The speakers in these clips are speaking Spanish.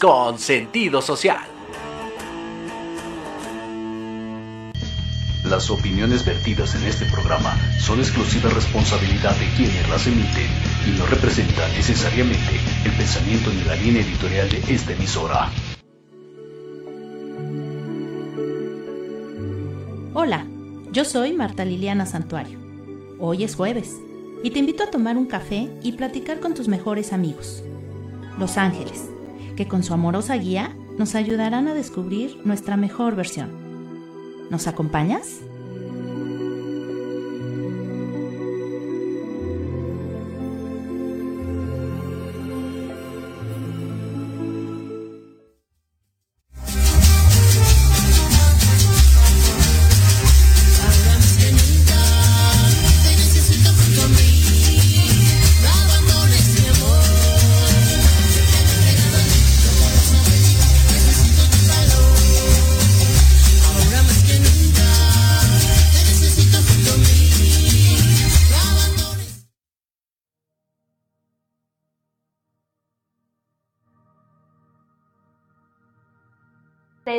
Con sentido social. Las opiniones vertidas en este programa son exclusiva responsabilidad de quienes las emiten y no representan necesariamente el pensamiento ni la línea editorial de esta emisora. Hola, yo soy Marta Liliana Santuario. Hoy es jueves y te invito a tomar un café y platicar con tus mejores amigos. Los Ángeles, que con su amorosa guía nos ayudarán a descubrir nuestra mejor versión. ¿Nos acompañas?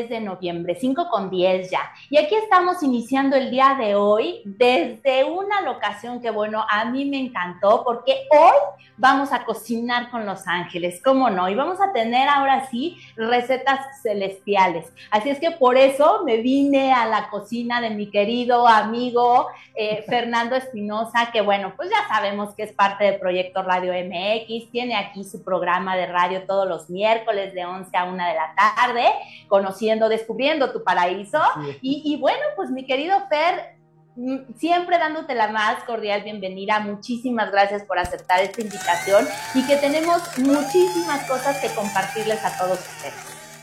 3 de noviembre, 5 con 10 ya. Y aquí estamos iniciando el día de hoy desde una locación que, bueno, a mí me encantó porque hoy vamos a cocinar con Los Ángeles, ¿cómo no? Y vamos a tener ahora sí recetas celestiales. Así es que por eso me vine a la cocina de mi querido amigo eh, Fernando Espinosa, que, bueno, pues ya sabemos que es parte del proyecto Radio MX, tiene aquí su programa de radio todos los miércoles de 11 a 1 de la tarde, con conociendo, descubriendo tu paraíso. Y, y, bueno, pues mi querido Fer, mm, siempre dándote la más cordial bienvenida. Muchísimas gracias por aceptar esta invitación y que tenemos muchísimas cosas que compartirles a todos ustedes.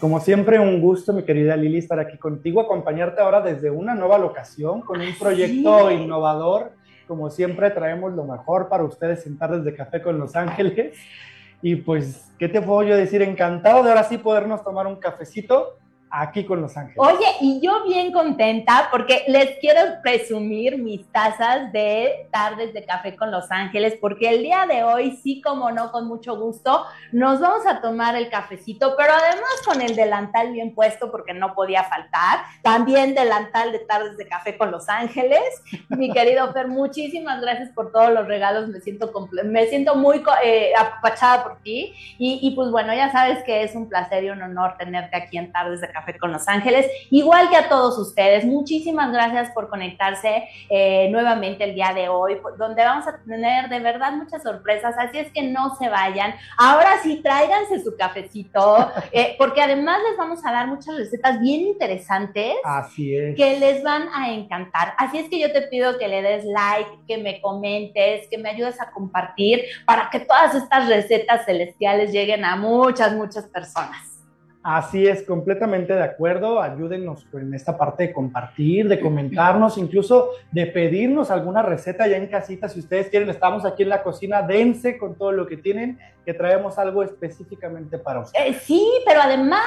Como siempre, un gusto, mi querida Lili, estar aquí contigo, acompañarte ahora desde una nueva locación con un proyecto innovador. Como siempre, traemos lo mejor para ustedes en Tardes de Café con Los Ángeles. Y pues, ¿qué te puedo yo decir? Encantado de ahora sí podernos tomar un cafecito aquí con Los Ángeles. Oye, y yo bien contenta porque les quiero presumir mis tazas de tardes de café con Los Ángeles, porque el día de hoy, sí como no, con mucho gusto, nos vamos a tomar el cafecito, pero además con el delantal bien puesto, porque no podía faltar. También delantal de tardes de café con Los Ángeles. Mi querido Fer, muchísimas gracias por todos los regalos, me siento, me siento muy eh, apapachada por ti. Y, y pues bueno, ya sabes que es un placer y un honor tenerte aquí en Tardes de Café Café con Los Ángeles, igual que a todos ustedes. Muchísimas gracias por conectarse eh, nuevamente el día de hoy, donde vamos a tener de verdad muchas sorpresas, así es que no se vayan. Ahora sí, tráiganse su cafecito, eh, porque además les vamos a dar muchas recetas bien interesantes. Así es. Que les van a encantar. Así es que yo te pido que le des like, que me comentes, que me ayudes a compartir para que todas estas recetas celestiales lleguen a muchas, muchas personas. Así es, completamente de acuerdo. Ayúdenos en esta parte de compartir, de comentarnos, incluso de pedirnos alguna receta ya en casita. Si ustedes quieren, estamos aquí en la cocina, dense con todo lo que tienen, que traemos algo específicamente para ustedes. Eh, sí, pero además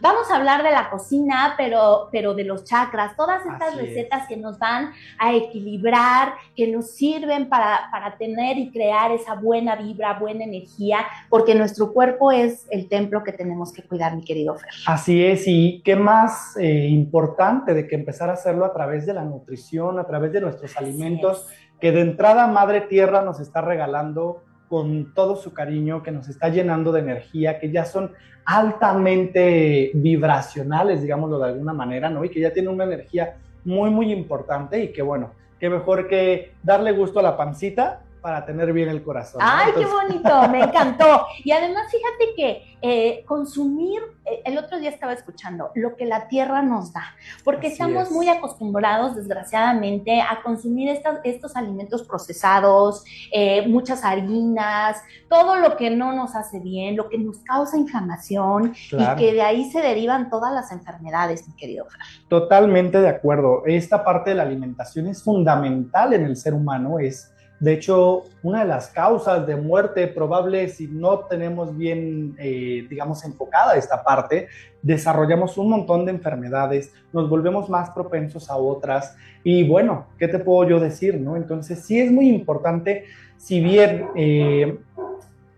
vamos a hablar de la cocina, pero, pero de los chakras, todas estas Así recetas es. que nos van a equilibrar, que nos sirven para, para tener y crear esa buena vibra, buena energía, porque nuestro cuerpo es el templo que tenemos que cuidar, mi querido Fer. Así es, y qué más eh, importante de que empezar a hacerlo a través de la nutrición, a través de nuestros Así alimentos, es. que de entrada Madre Tierra nos está regalando con todo su cariño, que nos está llenando de energía, que ya son altamente vibracionales, digámoslo de alguna manera, ¿no? Y que ya tienen una energía muy, muy importante y que bueno, qué mejor que darle gusto a la pancita para tener bien el corazón. ¿no? ¡Ay, Entonces... qué bonito! Me encantó. Y además, fíjate que eh, consumir, eh, el otro día estaba escuchando, lo que la tierra nos da, porque Así estamos es. muy acostumbrados, desgraciadamente, a consumir estas, estos alimentos procesados, eh, muchas harinas, todo lo que no nos hace bien, lo que nos causa inflamación claro. y que de ahí se derivan todas las enfermedades, mi querido Fer. Totalmente de acuerdo. Esta parte de la alimentación es fundamental en el ser humano, es de hecho, una de las causas de muerte probable si no tenemos bien, eh, digamos, enfocada esta parte, desarrollamos un montón de enfermedades, nos volvemos más propensos a otras y bueno, ¿qué te puedo yo decir? No? Entonces sí es muy importante, si bien eh,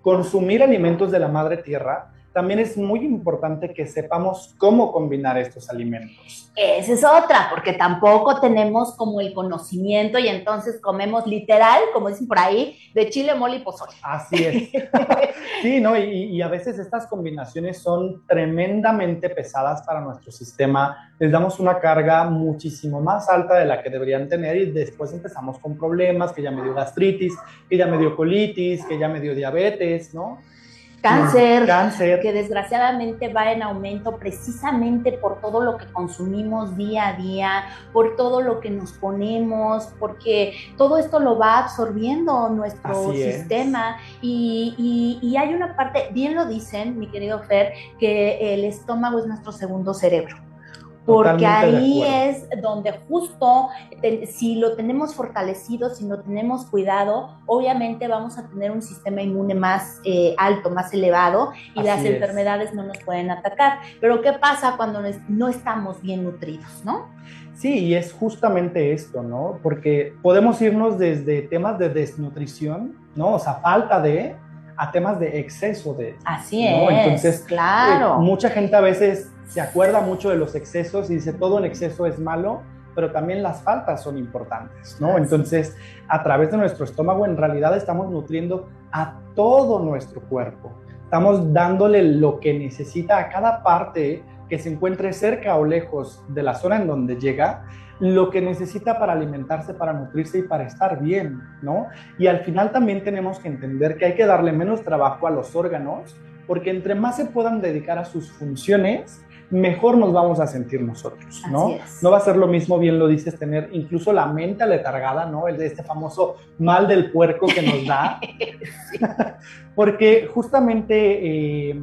consumir alimentos de la madre tierra, también es muy importante que sepamos cómo combinar estos alimentos. Esa es otra, porque tampoco tenemos como el conocimiento y entonces comemos literal, como dicen por ahí, de chile, mole y pozole. Así es. sí, ¿no? Y, y, a veces estas combinaciones son tremendamente pesadas para nuestro sistema. Les damos una carga muchísimo más alta de la que deberían tener y después empezamos con problemas, que ya me dio gastritis, que ya me dio colitis, que ya me dio diabetes, ¿no? Cáncer, cáncer, que desgraciadamente va en aumento precisamente por todo lo que consumimos día a día, por todo lo que nos ponemos, porque todo esto lo va absorbiendo nuestro Así sistema. Y, y, y, hay una parte, bien lo dicen, mi querido Fer, que el estómago es nuestro segundo cerebro porque ahí es donde justo te, si lo tenemos fortalecido, si lo tenemos cuidado, obviamente vamos a tener un sistema inmune más eh, alto, más elevado y Así las es. enfermedades no nos pueden atacar. Pero ¿qué pasa cuando no estamos bien nutridos, no? Sí, y es justamente esto, ¿no? Porque podemos irnos desde temas de desnutrición, ¿no? O sea, falta de, a temas de exceso de. Así ¿no? es. Entonces, claro. Eh, mucha gente a veces se acuerda mucho de los excesos y dice todo en exceso es malo, pero también las faltas son importantes, ¿no? Entonces, a través de nuestro estómago en realidad estamos nutriendo a todo nuestro cuerpo. Estamos dándole lo que necesita a cada parte que se encuentre cerca o lejos de la zona en donde llega, lo que necesita para alimentarse, para nutrirse y para estar bien, ¿no? Y al final también tenemos que entender que hay que darle menos trabajo a los órganos, porque entre más se puedan dedicar a sus funciones, mejor nos vamos a sentir nosotros, ¿no? No va a ser lo mismo, bien lo dices, tener incluso la mente aletargada, ¿no? El de este famoso mal del puerco que nos da, porque justamente... eh,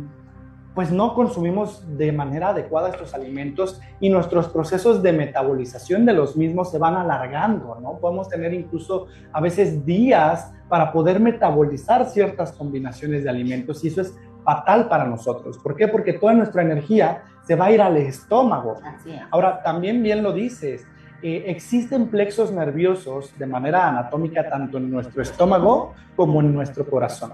pues no consumimos de manera adecuada estos alimentos y nuestros procesos de metabolización de los mismos se van alargando, ¿no? Podemos tener incluso a veces días para poder metabolizar ciertas combinaciones de alimentos y eso es fatal para nosotros. ¿Por qué? Porque toda nuestra energía se va a ir al estómago. Así es. Ahora, también bien lo dices, eh, existen plexos nerviosos de manera anatómica tanto en nuestro estómago como en nuestro corazón.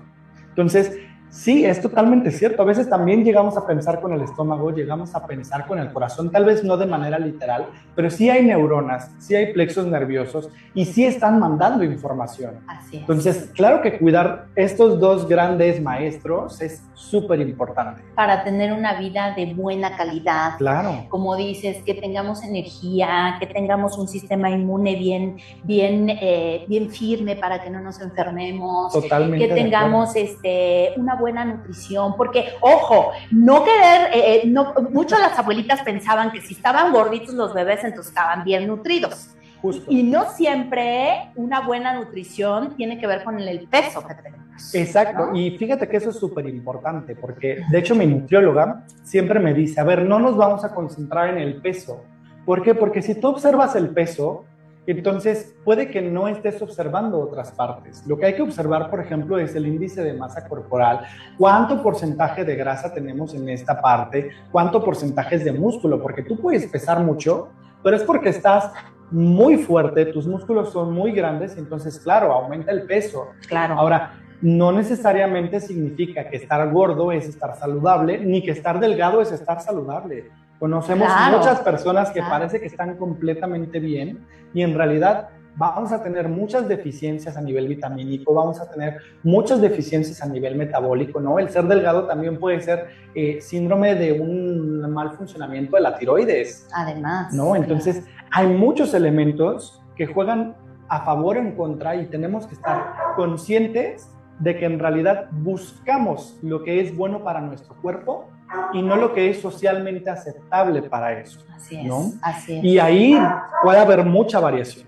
Entonces, sí, es totalmente cierto. A veces también llegamos a pensar con el estómago, llegamos a pensar con el corazón, tal vez no de manera literal, pero sí hay neuronas, sí hay plexos nerviosos y sí están mandando información. Así es. Entonces, claro que cuidar estos dos grandes maestros es súper importante. para tener una vida de buena calidad, Claro. como dices, que tengamos energía, que tengamos un sistema inmune bien, bien, eh, bien firme para que no nos enfermemos, Totalmente. que tengamos este, una buena nutrición, porque, ojo, no querer, eh, eh, no, muchas las abuelitas pensaban que si estaban gorditos los bebés, entonces estaban bien nutridos. Justo. Y no siempre una buena nutrición tiene que ver con el, el peso que tenemos. Exacto, ¿no? y fíjate que eso es súper importante, porque de hecho mi nutrióloga siempre me dice, a ver, no nos vamos a concentrar en el peso. ¿Por qué? Porque si tú observas el peso, entonces puede que no estés observando otras partes. Lo que hay que observar, por ejemplo, es el índice de masa corporal, cuánto porcentaje de grasa tenemos en esta parte, cuánto porcentaje es de músculo, porque tú puedes pesar mucho, pero es porque estás muy fuerte, tus músculos son muy grandes, entonces, claro, aumenta el peso. Claro. Ahora, no necesariamente significa que estar gordo es estar saludable, ni que estar delgado es estar saludable. Conocemos Claro, muchas personas que claro. parece que están completamente bien y en realidad vamos a tener muchas deficiencias a nivel vitamínico, vamos a tener muchas deficiencias a nivel metabólico, ¿no? El ser delgado también puede ser eh, síndrome de un mal funcionamiento de la tiroides, Además. ¿no? Entonces, hay muchos elementos que juegan a favor o en contra y tenemos que estar conscientes de que en realidad buscamos lo que es bueno para nuestro cuerpo y no lo que es socialmente aceptable para eso. Así es, ¿no? así es. Y ahí puede haber mucha variación.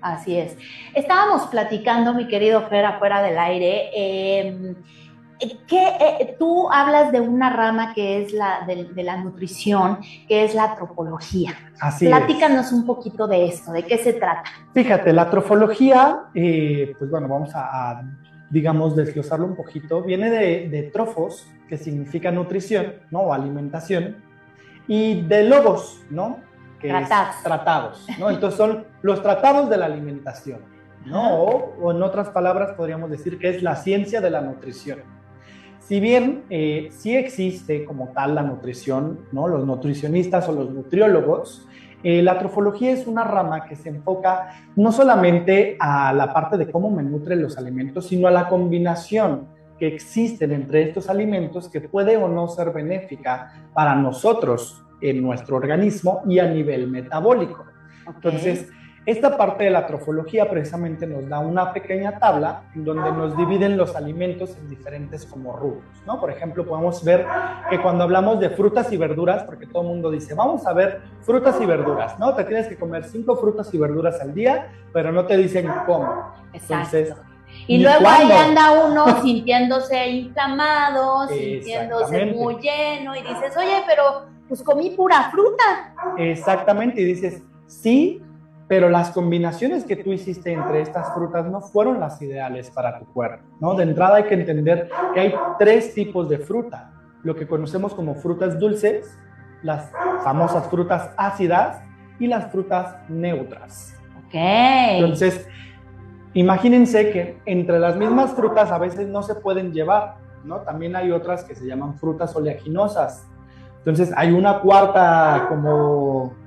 Así es. Estábamos platicando, mi querido Fer, afuera del aire. eh, que eh, tú hablas de una rama que es la de, de la nutrición, que es la antropología. Así es. Platícanos un poquito de esto, de qué se trata. Fíjate, la trofología, eh, pues bueno, vamos a, a, digamos, desglosarlo un poquito. Viene de, de trofos, que significa nutrición, ¿no? O alimentación, y de logos, ¿no? Que Tratados. Es tratados, ¿no? Entonces son los tratados de la alimentación, ¿no? O, o en otras palabras podríamos decir que es la ciencia de la nutrición. Si bien eh, sí existe como tal la nutrición, ¿no? Los nutricionistas o los nutriólogos, eh, la trofología es una rama que se enfoca no solamente a la parte de cómo me nutren los alimentos, sino a la combinación que existen entre estos alimentos que puede o no ser benéfica para nosotros en nuestro organismo y a nivel metabólico. Entonces, esta parte de la trofología precisamente nos da una pequeña tabla donde nos dividen los alimentos en diferentes como rubros, ¿no? Por ejemplo, podemos ver que cuando hablamos de frutas y verduras, porque todo el mundo dice, vamos a ver frutas y verduras, ¿no? Te tienes que comer cinco frutas y verduras al día, pero no te dicen cómo. Exacto. Entonces, y ¿ni luego ahí anda uno sintiéndose inflamado, sintiéndose muy lleno y dices, oye, pero pues comí pura fruta. Exactamente, y dices, sí, pero las combinaciones que tú hiciste entre estas frutas no fueron las ideales para tu cuerpo, ¿no? De entrada hay que entender que hay tres tipos de fruta, lo que conocemos como frutas dulces, las famosas frutas ácidas y las frutas neutras. Ok. Entonces, imagínense que entre las mismas frutas a veces no se pueden llevar, ¿no? También hay otras que se llaman frutas oleaginosas, Entonces hay una cuarta como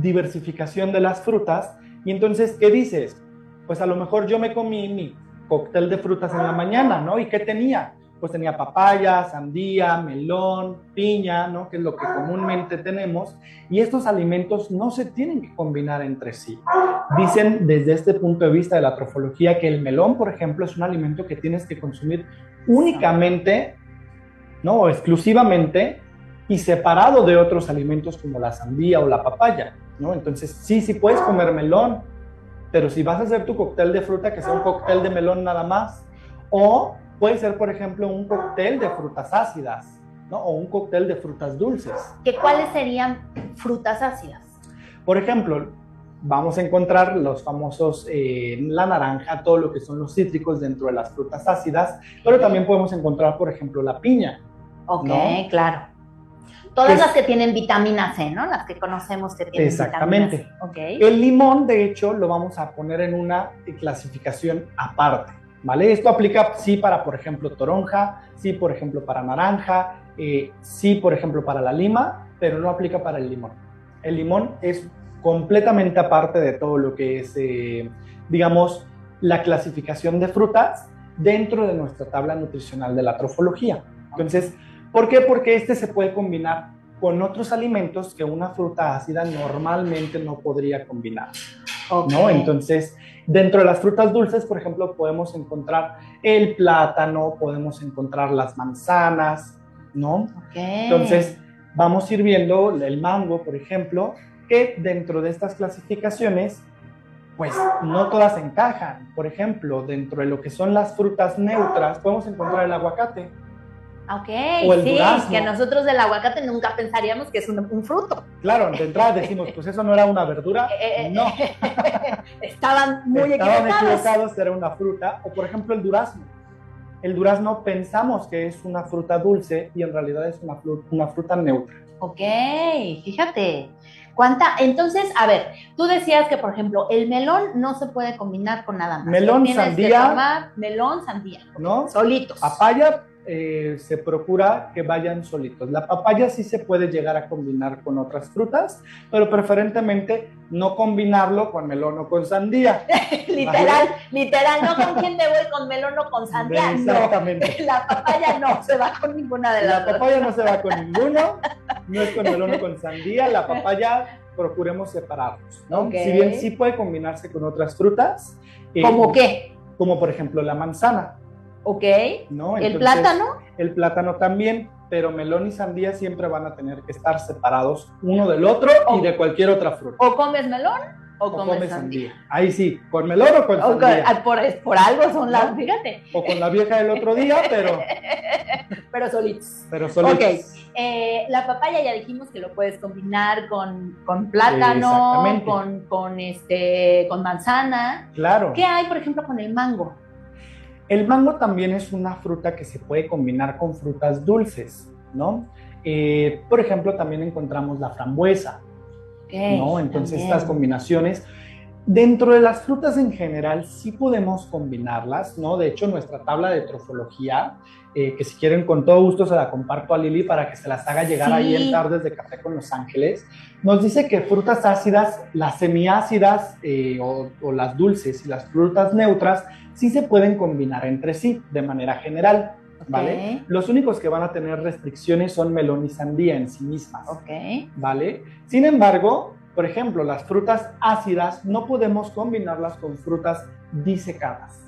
diversificación de las frutas. Y entonces, ¿qué dices? Pues a lo mejor yo me comí mi cóctel de frutas en la mañana, ¿no? ¿Y qué tenía? Pues tenía papaya, sandía, melón, piña, ¿no? Que es lo que comúnmente tenemos. Y estos alimentos no se tienen que combinar entre sí. Dicen desde este punto de vista de la trofología que el melón, por ejemplo, es un alimento que tienes que consumir únicamente, ¿no? O exclusivamente y separado de otros alimentos como la sandía o la papaya, ¿no? Entonces, sí, sí puedes comer melón, pero si vas a hacer tu cóctel de fruta, que sea un cóctel de melón nada más, o puede ser, por ejemplo, un cóctel de frutas ácidas, ¿no? O un cóctel de frutas dulces. ¿Que ¿Cuáles serían frutas ácidas? Por ejemplo, vamos a encontrar los famosos, eh, la naranja, todo lo que son los cítricos dentro de las frutas ácidas, pero también podemos encontrar, por ejemplo, la piña. Ok, ¿No? claro. Todas las que tienen vitamina C, ¿no? Las que conocemos que tienen Exactamente. vitamina C. Ok. El limón, de hecho, lo vamos a poner en una clasificación aparte, ¿vale? Esto aplica, sí, para, por ejemplo, toronja, sí, por ejemplo, para naranja, eh, sí, por ejemplo, para la lima, pero no aplica para el limón. El limón es completamente aparte de todo lo que es, eh, digamos, la clasificación de frutas dentro de nuestra tabla nutricional de la trofología. Entonces, ¿por qué? Porque este se puede combinar con otros alimentos que una fruta ácida normalmente no podría combinar. ¿no? Entonces, dentro de las frutas dulces, por ejemplo, podemos encontrar el plátano, podemos encontrar las manzanas, ¿no? Ok. Entonces, vamos a ir viendo el mango, por ejemplo, que dentro de estas clasificaciones, pues no todas encajan. Por ejemplo, dentro de lo que son las frutas neutras, podemos encontrar el aguacate. Ok, o el sí, durazno. que nosotros del aguacate nunca pensaríamos que es un, un fruto. Claro, de entrada decimos, pues eso no era una verdura. Eh, eh, No, Estaban muy estaban equivocados. equivocados, era una fruta. O por ejemplo el durazno. El durazno pensamos que es una fruta dulce y en realidad es una, fru- una fruta neutra. Ok, fíjate. ¿Cuánta? Entonces, a ver, tú decías que, por ejemplo, el melón no se puede combinar con nada más. Melón, sandía. melón, sandía. ¿no? Solitos. Papaya eh, se procura que vayan solitos. La papaya sí se puede llegar a combinar con otras frutas, pero preferentemente no combinarlo con melón o con sandía. literal, literal, no con quién te voy, con melón o con sandía. No. Exactamente. La papaya no se va con ninguna de La las dos. papaya no se va con ninguno, no es con melón o con sandía. La papaya procuremos separarlos, ¿no? Ok. Si bien sí puede combinarse con otras frutas. eh, ¿Cómo qué? Como por ejemplo la manzana, Ok. ¿no? ¿El plátano? El plátano también, pero melón y sandía siempre van a tener que estar separados uno del otro y de cualquier otra fruta. ¿O comes melón o, O comes, comes sandía? sandía. Ahí sí, con melón o con O con- sandía. ah, por, por algo son las, fíjate, O con la vieja del otro día, pero, pero solitos. pero solitos. Ok. Eh, la papaya ya dijimos que lo puedes combinar con, con plátano, con, con, este, con manzana. Claro. ¿Qué hay, por ejemplo, con el mango? El mango también es una fruta que se puede combinar con frutas dulces, ¿no? Eh, por ejemplo, también encontramos la frambuesa, Ok, ¿no? Entonces también. estas combinaciones, dentro de las frutas en general, sí podemos combinarlas, ¿no? De hecho, nuestra tabla de trofología, eh, que si quieren con todo gusto se la comparto a Lili para que se las haga llegar Sí. ahí en Tardes de Café con Los Ángeles, nos dice que frutas ácidas, las semiácidas eh, o, o las dulces y las frutas neutras sí se pueden combinar entre sí de manera general, ¿vale? Los únicos que van a tener restricciones son melón y sandía en sí mismas. Ok. ¿vale? Sin embargo, por ejemplo, las frutas ácidas no podemos combinarlas con frutas disecadas.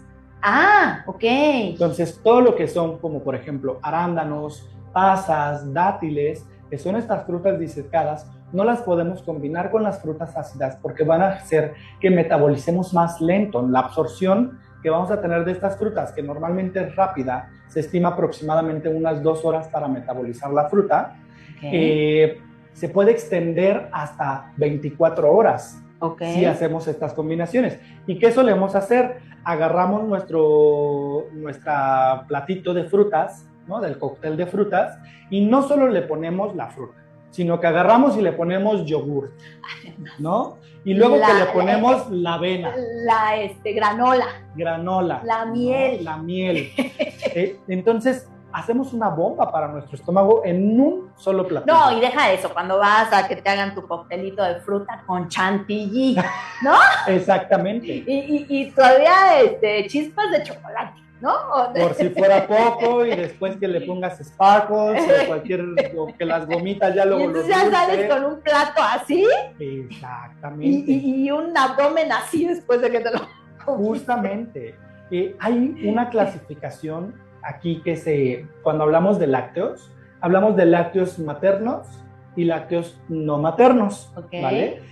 Ah, ok. Entonces, todo lo que son como por ejemplo arándanos, pasas, dátiles, que son estas frutas disecadas, no las podemos combinar con las frutas ácidas porque van a hacer que metabolicemos más lento. La absorción que vamos a tener de estas frutas, que normalmente es rápida, se estima aproximadamente unas dos horas para metabolizar la fruta, Ok. eh, se puede extender hasta 24 horas ok. si hacemos estas combinaciones. ¿Y qué solemos hacer? Agarramos nuestro nuestra platito de frutas, ¿no? del cóctel de frutas, y no solo le ponemos la fruta, sino que agarramos y le ponemos yogur, ¿no? Y luego La- que le ponemos la avena, La este, granola. granola, La ¿no? miel. La miel. Eh, entonces, hacemos una bomba para nuestro estómago en un solo platillo. No, y deja eso, cuando vas a que te hagan tu coctelito de fruta con chantilly, ¿no? Exactamente. Y, y- y todavía este, chispas de chocolate, ¿no? Por si fuera poco, y después que le pongas sparkles o cualquier, o que las gomitas ya y luego entonces ya sales con un plato así Exactamente. y, y- y un abdomen así después de que te lo Justamente. Eh, hay una clasificación aquí que se, cuando hablamos de lácteos, hablamos de lácteos maternos y lácteos no maternos, Ok. ¿vale?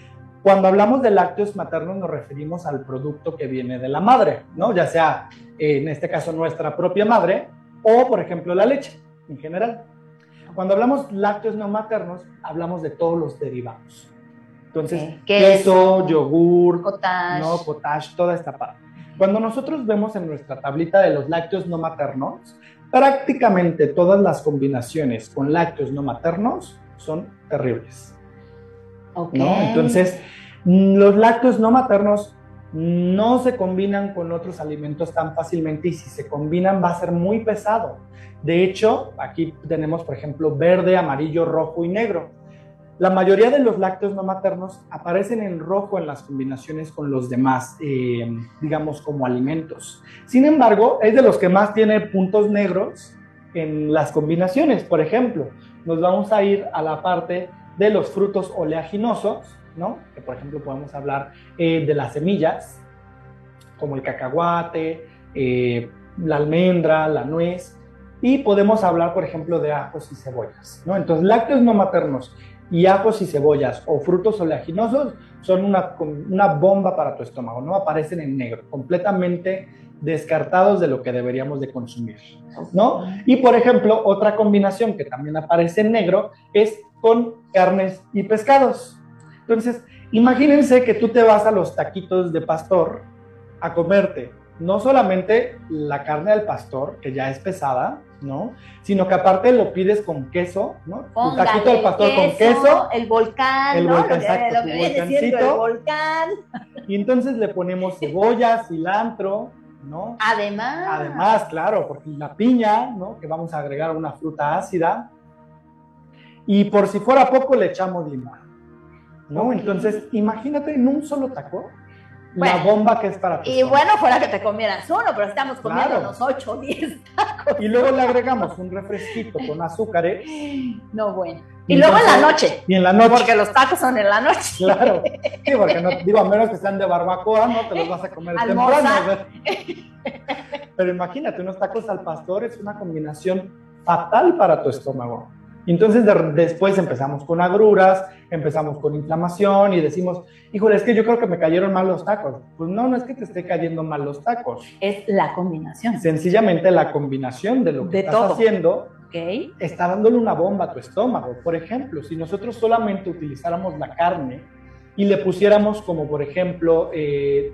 Cuando hablamos de lácteos maternos nos referimos al producto que viene de la madre, ¿no? Ya sea, eh, en este caso, nuestra propia madre o, por ejemplo, la leche en general. Cuando hablamos lácteos no maternos, hablamos de todos los derivados. Entonces, Ok. Queso, yogur, cottage. no, potash, toda esta parte. Cuando nosotros vemos en nuestra tablita de los lácteos no maternos, prácticamente todas las combinaciones con lácteos no maternos son terribles. Ok. ¿no? Entonces, los lácteos no maternos no se combinan con otros alimentos tan fácilmente y si se combinan va a ser muy pesado. De hecho, aquí tenemos, por ejemplo, verde, amarillo, rojo y negro. La mayoría de los lácteos no maternos aparecen en rojo en las combinaciones con los demás, eh, digamos, como alimentos. Sin embargo, es de los que más tiene puntos negros en las combinaciones. Por ejemplo, nos vamos a ir a la parte de los frutos oleaginosos, ¿no? Que por ejemplo podemos hablar eh, de las semillas, como el cacahuate, eh, la almendra, la nuez, y podemos hablar, por ejemplo, de ajos y cebollas, ¿no? Entonces, lácteos no maternos y ajos y cebollas o frutos oleaginosos son una, una bomba para tu estómago, ¿no? Aparecen en negro, completamente descartados de lo que deberíamos de consumir, ¿no? Y por ejemplo, otra combinación que también aparece en negro es con carnes y pescados. Entonces, imagínense que tú te vas a los taquitos de pastor a comerte no solamente la carne del pastor, que ya es pesada, ¿no? Sino que aparte lo pides con queso, ¿no? Póngale taquito del pastor con queso, el volcán, El ¿no? volcán, lo que, exacto, lo tu que viene siendo el volcán. y entonces le ponemos cebolla, cilantro, ¿no? Además, Además, claro, porque la piña, ¿no? Que vamos a agregar una fruta ácida. Y por si fuera poco, le echamos limón. ¿No? Entonces, imagínate en un solo taco Bueno. la bomba que es para tu y bueno, fuera que te comieras uno, pero estamos comiendo Claro. los 8 o 10. Y luego le agregamos un refresquito con azúcares. No, bueno. Y luego en la noche, Y en la noche. porque los tacos son en la noche. Claro. Sí, porque no, digo, a menos que sean de barbacoa, no te los vas a comer temprano. Pero imagínate, unos tacos al pastor es una combinación fatal para tu estómago. Entonces de- después empezamos con agruras, empezamos con inflamación y decimos, híjole, es que yo creo que me cayeron mal los tacos. Pues no, no es que te esté cayendo mal los tacos. Es la combinación. Sencillamente la combinación de lo que De estás todo. haciendo está dándole una bomba a tu estómago. Por ejemplo, si nosotros solamente utilizáramos la carne y le pusiéramos como, por ejemplo, eh,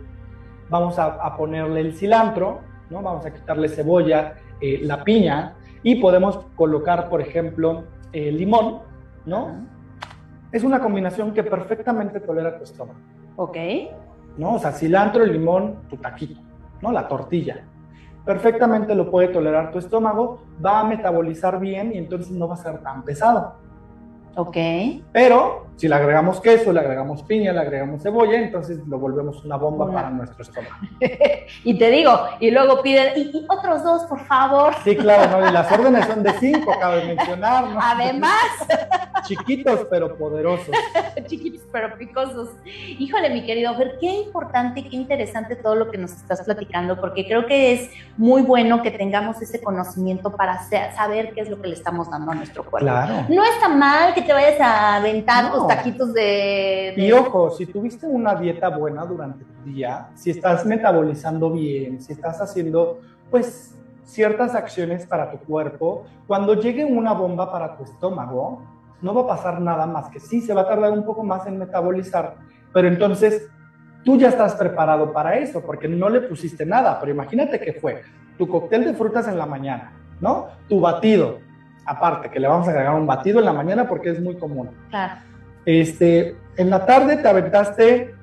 vamos a, a ponerle el cilantro, ¿no? vamos a quitarle cebolla, eh, la piña y podemos colocar, por ejemplo, eh, limón, ¿no? Es una combinación que perfectamente tolera tu estómago, ¿Ok? ¿no? O sea, cilantro, limón, tu taquito, ¿no? La tortilla. Perfectamente lo puede tolerar tu estómago, va a metabolizar bien y entonces no va a ser tan pesado. ¿Ok? Pero si le agregamos queso, le agregamos piña, le agregamos cebolla, entonces lo volvemos una bomba para nuestro estómago. Y te digo, y luego piden, y, y otros dos, por favor. Sí, claro, ¿no? Y las órdenes son de cinco, cabe mencionar, ¿no? Además, Chiquitos pero poderosos. chiquitos pero picosos. Híjole, mi querido Fer, qué importante qué interesante todo lo que nos estás platicando, porque creo que es muy bueno que tengamos ese conocimiento para sa- saber qué es lo que le estamos dando a nuestro cuerpo. Claro. No está mal que te vayas a aventar No. Tus taquitos de... de- Y ojo, si tuviste una dieta buena durante el día, si estás metabolizando bien, si estás haciendo, pues, ciertas acciones para tu cuerpo, cuando llegue una bomba para tu estómago, no va a pasar nada más que sí, se va a tardar un poco más en metabolizar, pero entonces tú ya estás preparado para eso, porque no le pusiste nada, pero imagínate que fue tu cóctel de frutas en la mañana, ¿no? Tu batido, aparte, que le vamos a agregar un batido en la mañana porque es muy común. Claro. Este, en la tarde te aventaste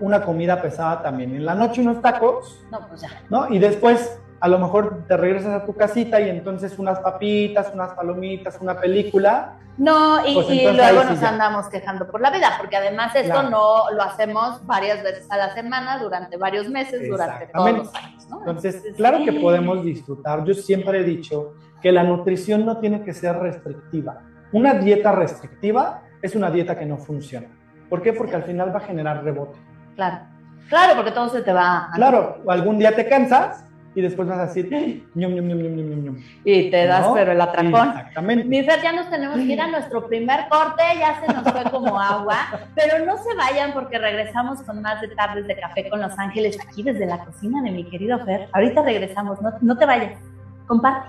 una comida pesada también. En la noche unos tacos, No, pues ya. ¿no? Y después a lo mejor te regresas a tu casita y entonces unas papitas, unas palomitas, una película. No, y, Pues y entonces luego sí nos ya. andamos quejando por la vida, porque además esto Claro. no lo hacemos varias veces a la semana, durante varios meses, durante todos los años, ¿no? Entonces, claro que sí. podemos disfrutar. Yo siempre he dicho que la nutrición no tiene que ser restrictiva. Una dieta restrictiva es una dieta que no funciona. ¿Por qué? Porque al final va a generar rebote. Claro, claro, porque todo se te va a... Claro, algún día te cansas y después vas a decir, "Ay, ñom, ñom, ñom, ñom, ñom, ñom, ñom". Y te das, ¿No? pero el atracón. Exactamente. Mi Fer, ya nos tenemos que ir a nuestro primer corte, ya se nos fue como agua, pero no se vayan porque regresamos con más de Tardes de Café con Los Ángeles, aquí desde la cocina de mi querido Fer. Ahorita regresamos, no, no te vayas, comparte.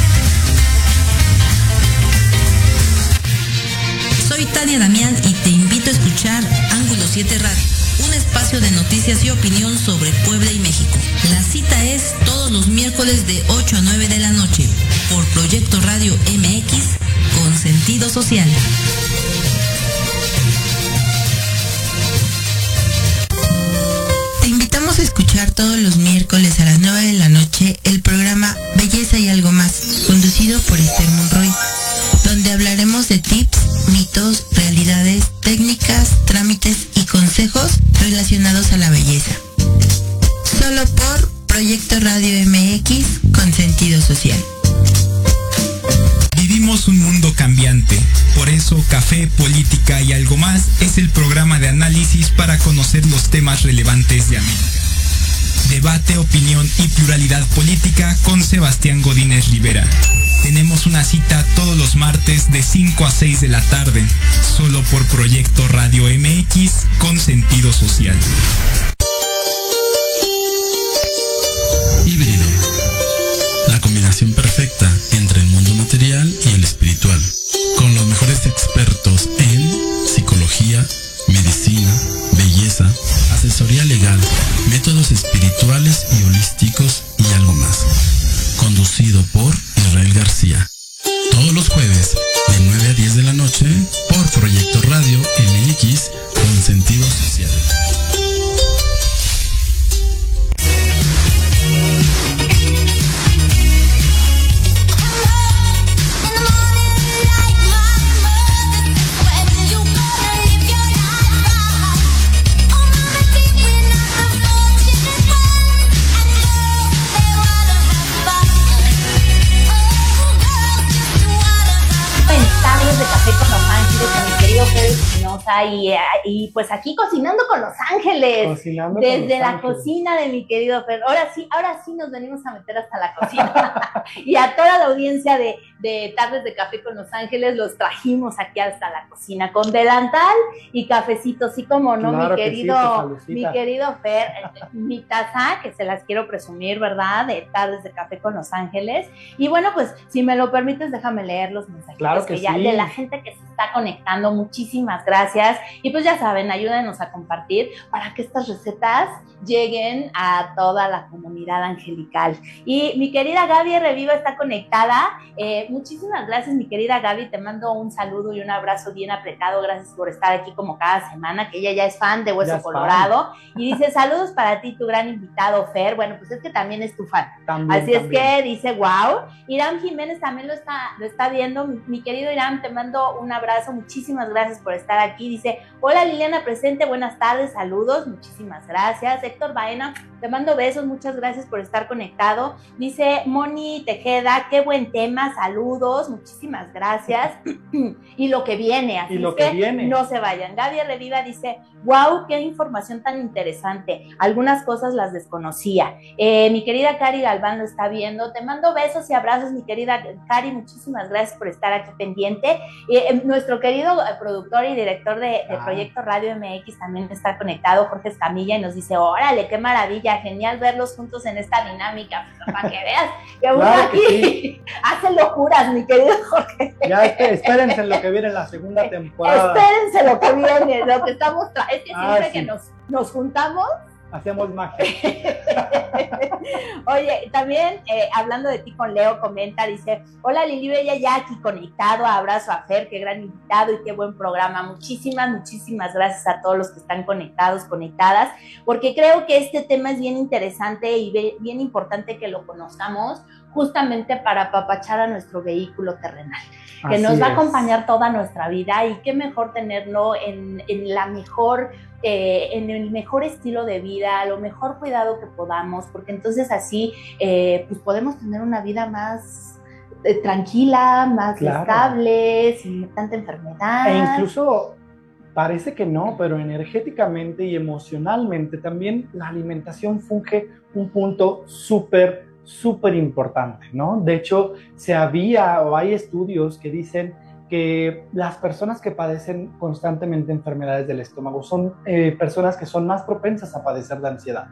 Soy Tania Damián y te invito a escuchar Ángulo 7 Radio, un espacio de noticias y opinión sobre Puebla y México. La cita es todos los miércoles de 8 a 9 de la noche por Proyecto Radio MX con sentido social. Te invitamos a escuchar todos los miércoles a las 9 de la noche el programa Belleza y algo más, conducido por Esther Monroy, donde hablaremos de tips, mitos, realidades, técnicas, trámites y consejos relacionados a la belleza. Solo por Proyecto Radio MX con sentido social. Vivimos un mundo cambiante, por eso Café, Política y algo más es el programa de análisis para conocer los temas relevantes de América. Debate, opinión y pluralidad política con Sebastián Godínez Rivera. Tenemos una cita todos los martes de 5 a 6 de la tarde, solo por Proyecto Radio MX con sentido social. Pues aquí Cocinando Desde la Ángeles. cocina de mi querido Fer. Ahora sí, ahora sí nos venimos a meter hasta la cocina. y a toda la audiencia de, de Tardes de Café con Los Ángeles los trajimos aquí hasta la cocina con delantal y cafecito, así como no, Claro mi que sí, querido, mi querido Fer, mi taza, que se las quiero presumir, ¿verdad? De Tardes de Café con Los Ángeles. Y bueno, pues si me lo permites, déjame leer los mensajes Claro que ya sí. de la gente que se está conectando. Muchísimas gracias. Y pues ya saben, ayúdenos a compartir para que estas recetas lleguen a toda la comunidad angelical. Y mi querida Gaby Reviva está conectada. Eh, muchísimas gracias, mi querida Gaby. Te mando un saludo y un abrazo bien apretado. Gracias por estar aquí como cada semana, que ella ya es fan de Hueso es Colorado. Y dice, saludos para ti, tu gran invitado, Fer. Bueno, pues es que también es tu fan. También, Así es que dice, wow. Irán Jiménez también lo está, lo está viendo. Mi, mi querido Irán, te mando un abrazo. Muchísimas gracias por estar aquí. Dice, hola Liliana presente, buenas tardes, saludos. Muchísimas gracias. Héctor Baena, te mando besos, muchas gracias por estar conectado. Dice Moni Tejeda, qué buen tema, saludos, muchísimas gracias. y lo que viene, así Y lo que viene. no se vayan. Gaby Reviva dice, wow, qué información tan interesante. Algunas cosas las desconocía. Eh, mi querida Cari Galván lo está viendo. Te mando besos y abrazos, mi querida Cari. Muchísimas gracias por estar aquí pendiente. Eh, nuestro querido eh, productor y director de, de Ah. Proyecto Radio MX también está conectado, Jorge Escamilla, y nos dice, órale, qué maravilla, genial verlos juntos en esta dinámica, Pues, para que veas que uno Claro que aquí hace locuras, mi querido Jorge. Ya esp- espérense en lo que viene en la segunda temporada. Espérense lo que viene, lo que estamos, tra- es que Ah, siempre sí. que nos, nos juntamos, Hacemos magia. Oye, también eh, hablando de ti con Leo, comenta, dice, hola Lili Bella, ya aquí conectado, abrazo a Fer, qué gran invitado y qué buen programa. Muchísimas, muchísimas gracias a todos los que están conectados, conectadas, porque creo que este tema es bien interesante y bien importante que lo conozcamos justamente para apapachar a nuestro vehículo terrenal que Así nos va a acompañar toda nuestra vida y qué mejor tenerlo en, en la mejor, eh, en el mejor estilo de vida, lo mejor cuidado que podamos, porque entonces así eh, pues podemos tener una vida más eh, tranquila, más Claro. estable, sin tanta enfermedad. E incluso parece que no, pero energéticamente y emocionalmente también la alimentación funge un punto súper, súper importante, ¿no? De hecho, se había o hay estudios que dicen que las personas que padecen constantemente enfermedades del estómago son eh, personas que son más propensas a padecer de ansiedad.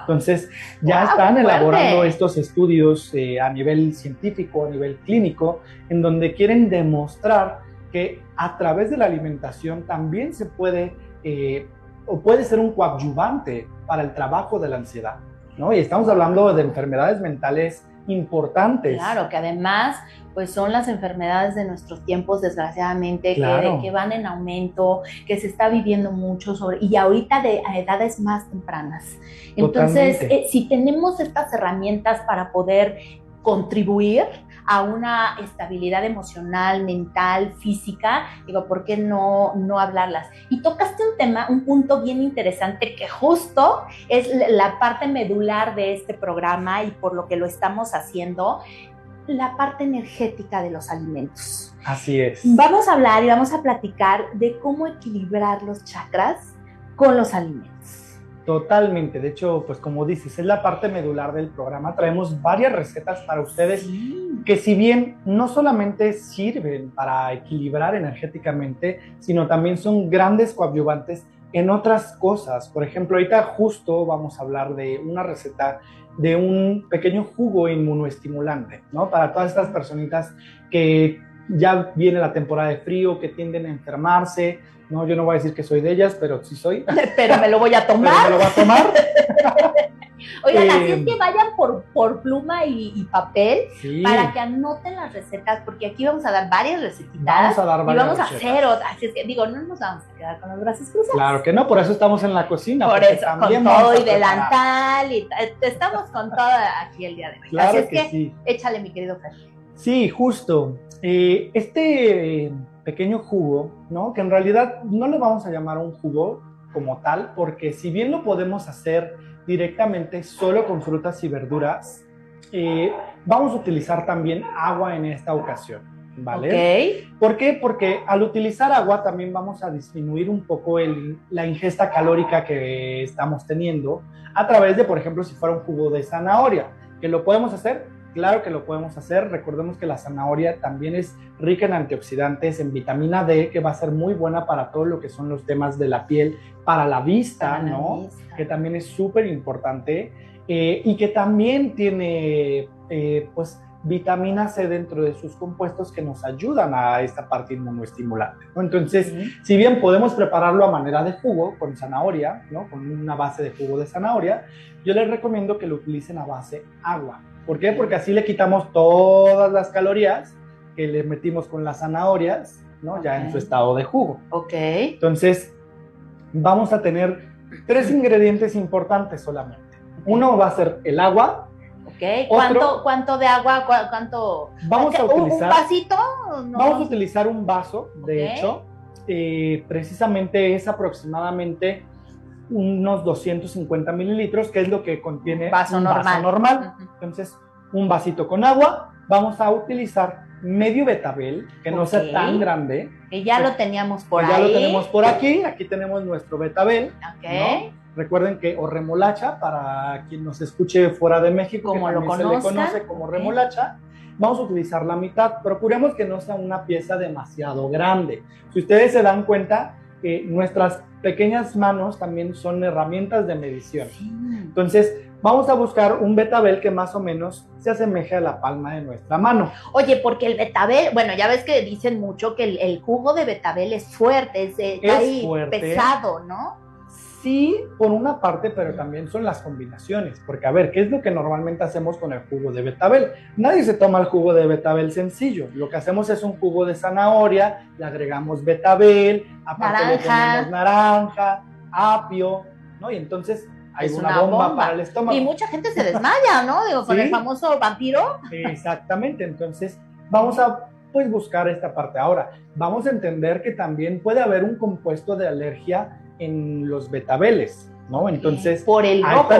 Entonces, ya están elaborando estos estudios eh, a nivel científico, a nivel clínico, en donde quieren demostrar que a través de la alimentación también se puede, eh, o puede ser un coadyuvante para el trabajo de la ansiedad, ¿no? Y estamos hablando de enfermedades mentales importantes. Claro, que además, pues son las enfermedades de nuestros tiempos, desgraciadamente, que- Claro. que, van en aumento, que se está viviendo mucho sobre, y ahorita de a edades más tempranas. Entonces, eh, si tenemos estas herramientas para poder contribuir a una estabilidad emocional, mental, física, digo, ¿por qué no, no hablarlas? Y tocaste un tema, un punto bien interesante que justo es la- parte medular de este programa y por lo que lo estamos haciendo, la parte energética de los alimentos. Así es. Vamos a hablar y vamos a platicar de cómo equilibrar los chakras con los alimentos. Totalmente. De hecho, pues como dices, es la parte medular del programa. Traemos varias recetas para ustedes que si bien no solamente sirven para equilibrar energéticamente, sino también son grandes coadyuvantes en otras cosas. Por ejemplo, ahorita justo vamos a hablar de una receta de un pequeño jugo inmunoestimulante, ¿no? Para todas estas personitas que ya viene la temporada de frío, que tienden a enfermarse, ¿no? Yo no voy a decir que soy de ellas, pero sí soy. Pero me lo voy a Pero tomar. me lo voy a tomar. Oigan, así Eh, es que vayan por, por pluma y, y papel Sí. para que anoten las recetas, porque aquí vamos a dar varias recetitas. Vamos a dar y varias vamos a hacer otras. Así es que, digo, no nos vamos a quedar con los brazos cruzados. Claro que no, por eso estamos en la cocina. Por eso, con todo y delantal y ta- estamos con todo aquí el día de hoy. Claro Así es que que, sí. échale, mi querido Fer. Sí, justo. Eh, este eh, pequeño jugo, ¿no? Que en realidad no le vamos a llamar un jugo como tal, porque si bien lo podemos hacer directamente solo con frutas y verduras, eh, vamos a utilizar también agua en esta ocasión, ¿vale? ¿Por qué? Porque al utilizar agua también vamos a disminuir un poco el- la ingesta calórica que estamos teniendo a través de, por ejemplo, si fuera un jugo de zanahoria, que lo podemos hacer, claro que lo podemos hacer. Recordemos que la zanahoria también es rica en antioxidantes, en vitamina D, que va a ser muy buena para todo lo que son los temas de la piel, para la vista, Para la ¿no? vista. Que también es súper importante eh, y que también tiene, eh, pues, vitamina C dentro de sus compuestos que nos ayudan a esta parte inmunoestimulante. ¿no? Entonces, si bien podemos prepararlo a manera de jugo con zanahoria, ¿no? con una base de jugo de zanahoria, yo les recomiendo que lo utilicen a base agua. ¿Por qué? Porque así le quitamos todas las calorías que le metimos con las zanahorias, ¿no? ya en su estado de jugo. Ok. Entonces, vamos a tener tres ingredientes importantes solamente. Uno va a ser el agua, Ok. Otro- ¿Cuánto, ¿Cuánto de agua? ¿Cu- ¿Cuánto? Vamos a ¿Un- ¿Un utilizar- vasito? No. Vamos a utilizar un vaso, de Ok. hecho, eh, precisamente es aproximadamente unos 250 mililitros, que es lo que contiene Vaso un normal. vaso normal. Entonces, un vasito con agua, vamos a utilizar medio betabel, que no sea tan grande. Que ya lo teníamos por Pues ahí. Ya lo tenemos por aquí, aquí tenemos nuestro betabel. Ok. ¿no? Recuerden que, o remolacha, para quien nos escuche fuera de México, Como que lo se le conoce como remolacha, vamos a utilizar la mitad. Procuremos que no sea una pieza demasiado grande. Si ustedes se dan cuenta, eh, nuestras pequeñas manos también son herramientas de medición. Entonces, vamos a buscar un betabel que más o menos se asemeje a la palma de nuestra mano. Oye, porque el betabel, bueno, ya ves que dicen mucho que el, el jugo de betabel es fuerte, es, Es ahí fuerte. pesado, ¿no? Sí, por una parte, pero también son las combinaciones. Porque, a ver, ¿qué es lo que normalmente hacemos con el jugo de betabel? Nadie se toma el jugo de betabel sencillo. Lo que hacemos es un jugo de zanahoria, le agregamos betabel, aparte le Naranja. ponemos naranja, apio, ¿no? Y entonces hay Es una, una bomba, bomba. para el estómago. Y mucha gente se desmaya, ¿no? Digo, con Sí. el famoso vampiro. Exactamente, entonces vamos a pues buscar esta parte. Ahora, vamos a entender que también puede haber un compuesto de alergia en los betabeles, ¿no? Entonces, Por el rojo.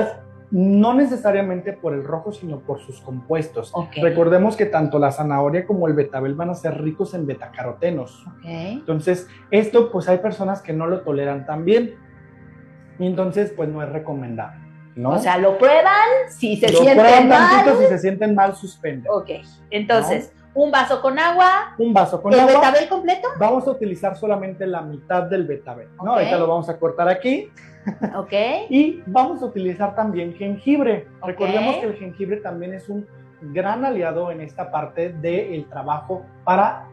no necesariamente por el rojo, sino por sus compuestos. Recordemos que tanto la zanahoria como el betabel van a ser ricos en betacarotenos. Entonces, esto pues hay personas que no lo toleran tan bien. Y entonces, pues no es recomendable, ¿no? O sea, lo prueban, si se Lo sienten prueban mal. tantito, si se sienten mal, suspenden. Ok. Entonces, un vaso con agua, Un vaso con el agua. betabel completo. Vamos a utilizar solamente la mitad del betabel. ¿no? Ok. Ahorita lo vamos a cortar aquí. Ok. Y vamos a utilizar también jengibre. Recordemos que el jengibre también es un gran aliado en esta parte del trabajo para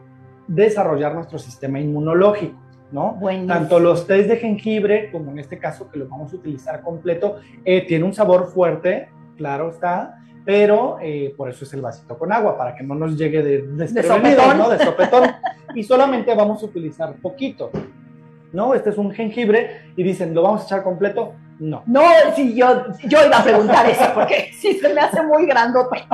desarrollar nuestro sistema inmunológico. ¿no? Buenísimo. Tanto los tés de jengibre, como en este caso que lo vamos a utilizar completo, eh, tiene un sabor fuerte, claro está, pero eh, por eso es el vasito con agua, para que no nos llegue de, desprevenido, sopetón. ¿no? De sopetón. y solamente vamos a utilizar poquito, ¿no? Este es un jengibre y dicen, ¿lo vamos a echar completo? No. No, si yo, yo iba a preguntar eso, porque si se me hace muy grandote.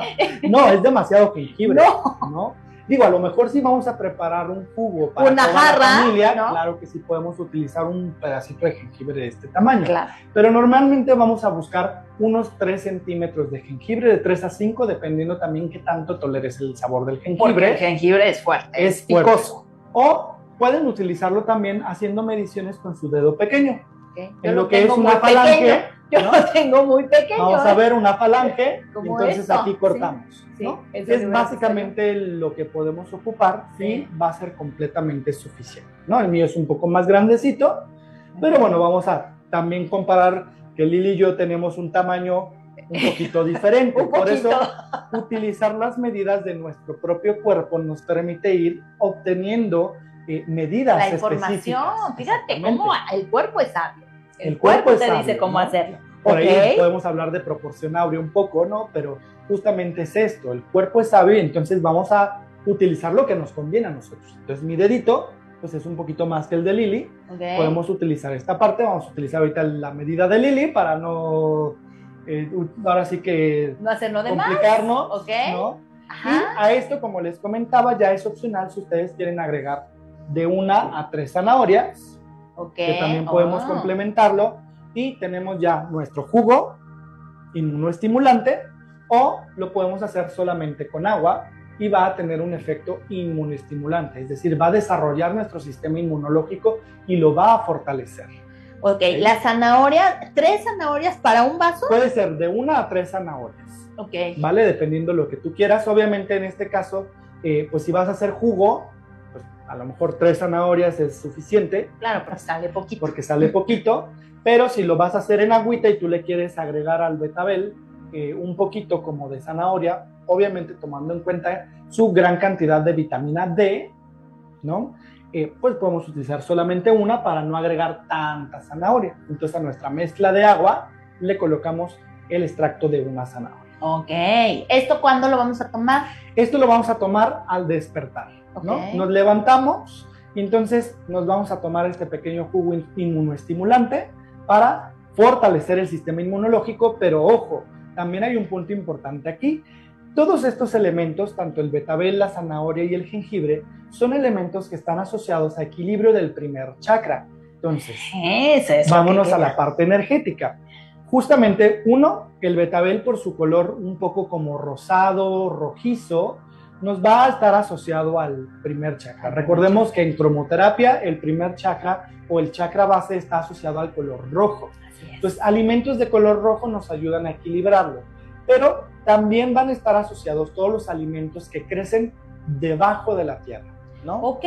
No, es demasiado jengibre. No. ¿no? Digo, a lo mejor sí vamos a preparar un jugo para Una toda la familia. ¿no? Claro que sí podemos utilizar un pedacito de jengibre de este tamaño. Claro. Pero normalmente vamos a buscar unos 3 centímetros de jengibre, de 3 a 5, dependiendo también qué tanto toleres el sabor del jengibre. Porque el jengibre es fuerte. es fuerte. picoso. O pueden utilizarlo también haciendo mediciones con su dedo pequeño. Yo En lo lo que es una muy falange, pequeño. Yo ¿no? lo tengo muy pequeño. Vamos a ¿eh? ver una falange entonces esto, aquí cortamos. Es básicamente lo que podemos ocupar Sí. y va a ser completamente suficiente. ¿no? El mío es un poco más grandecito, pero bueno, vamos a también comparar que Lili y yo tenemos un tamaño un poquito diferente. Un Por eso utilizar las medidas de nuestro propio cuerpo nos permite ir obteniendo eh, medidas La información. específicas. Fíjate cómo el cuerpo es sabio. El, El cuerpo cuerpo, te sabio, dice cómo ¿no? hacerlo. Por Ok. ahí podemos hablar de proporción áurea un poco, ¿no? Pero justamente es esto, el cuerpo es sabio y entonces vamos a utilizar lo que nos conviene a nosotros. Entonces mi dedito, pues es un poquito más que el de Lili. Ok. Podemos utilizar esta parte, vamos a utilizar ahorita la medida de Lili para no, eh, ahora sí que No hacerlo de más. complicarnos, Ok. ¿no? Ajá. Y a esto, como les comentaba, ya es opcional si ustedes quieren agregar de una a tres zanahorias Ok. que también podemos Oh. complementarlo y tenemos ya nuestro jugo inmunoestimulante o lo podemos hacer solamente con agua y va a tener un efecto inmunoestimulante, es decir, va a desarrollar nuestro sistema inmunológico y lo va a fortalecer. Ok, la zanahoria, tres zanahorias para un vaso. Puede ser de una a tres zanahorias, Ok. ¿vale? Dependiendo lo que tú quieras. Obviamente en este caso, eh, pues si vas a hacer jugo, a lo mejor tres zanahorias es suficiente Claro, porque sale poquito. porque sale poquito, pero si lo vas a hacer en agüita y tú le quieres agregar al betabel eh, un poquito como de zanahoria, obviamente tomando en cuenta su gran cantidad de vitamina D, ¿no? Eh, pues podemos utilizar solamente una para no agregar tanta zanahoria. Entonces a nuestra mezcla de agua le colocamos el extracto de una zanahoria. Ok. ¿Esto cuándo lo vamos a tomar? Esto lo vamos a tomar al despertar, Nos levantamos y entonces nos vamos a tomar este pequeño jugo in- inmunoestimulante para fortalecer el sistema inmunológico, pero ojo, también hay un punto importante aquí. Todos estos elementos, tanto el betabel, la zanahoria y el jengibre, son elementos que están asociados a equilibrio del primer chakra. Entonces, es vámonos a la parte energética. Justamente, uno, el betabel por su color un poco como rosado, rojizo, nos va a estar asociado al primer chakra. Recordemos que en cromoterapia el primer chakra o el chakra base está asociado al color rojo. Entonces, alimentos de color rojo nos ayudan a equilibrarlo, pero también van a estar asociados todos los alimentos que crecen debajo de la tierra, ¿no? Ok,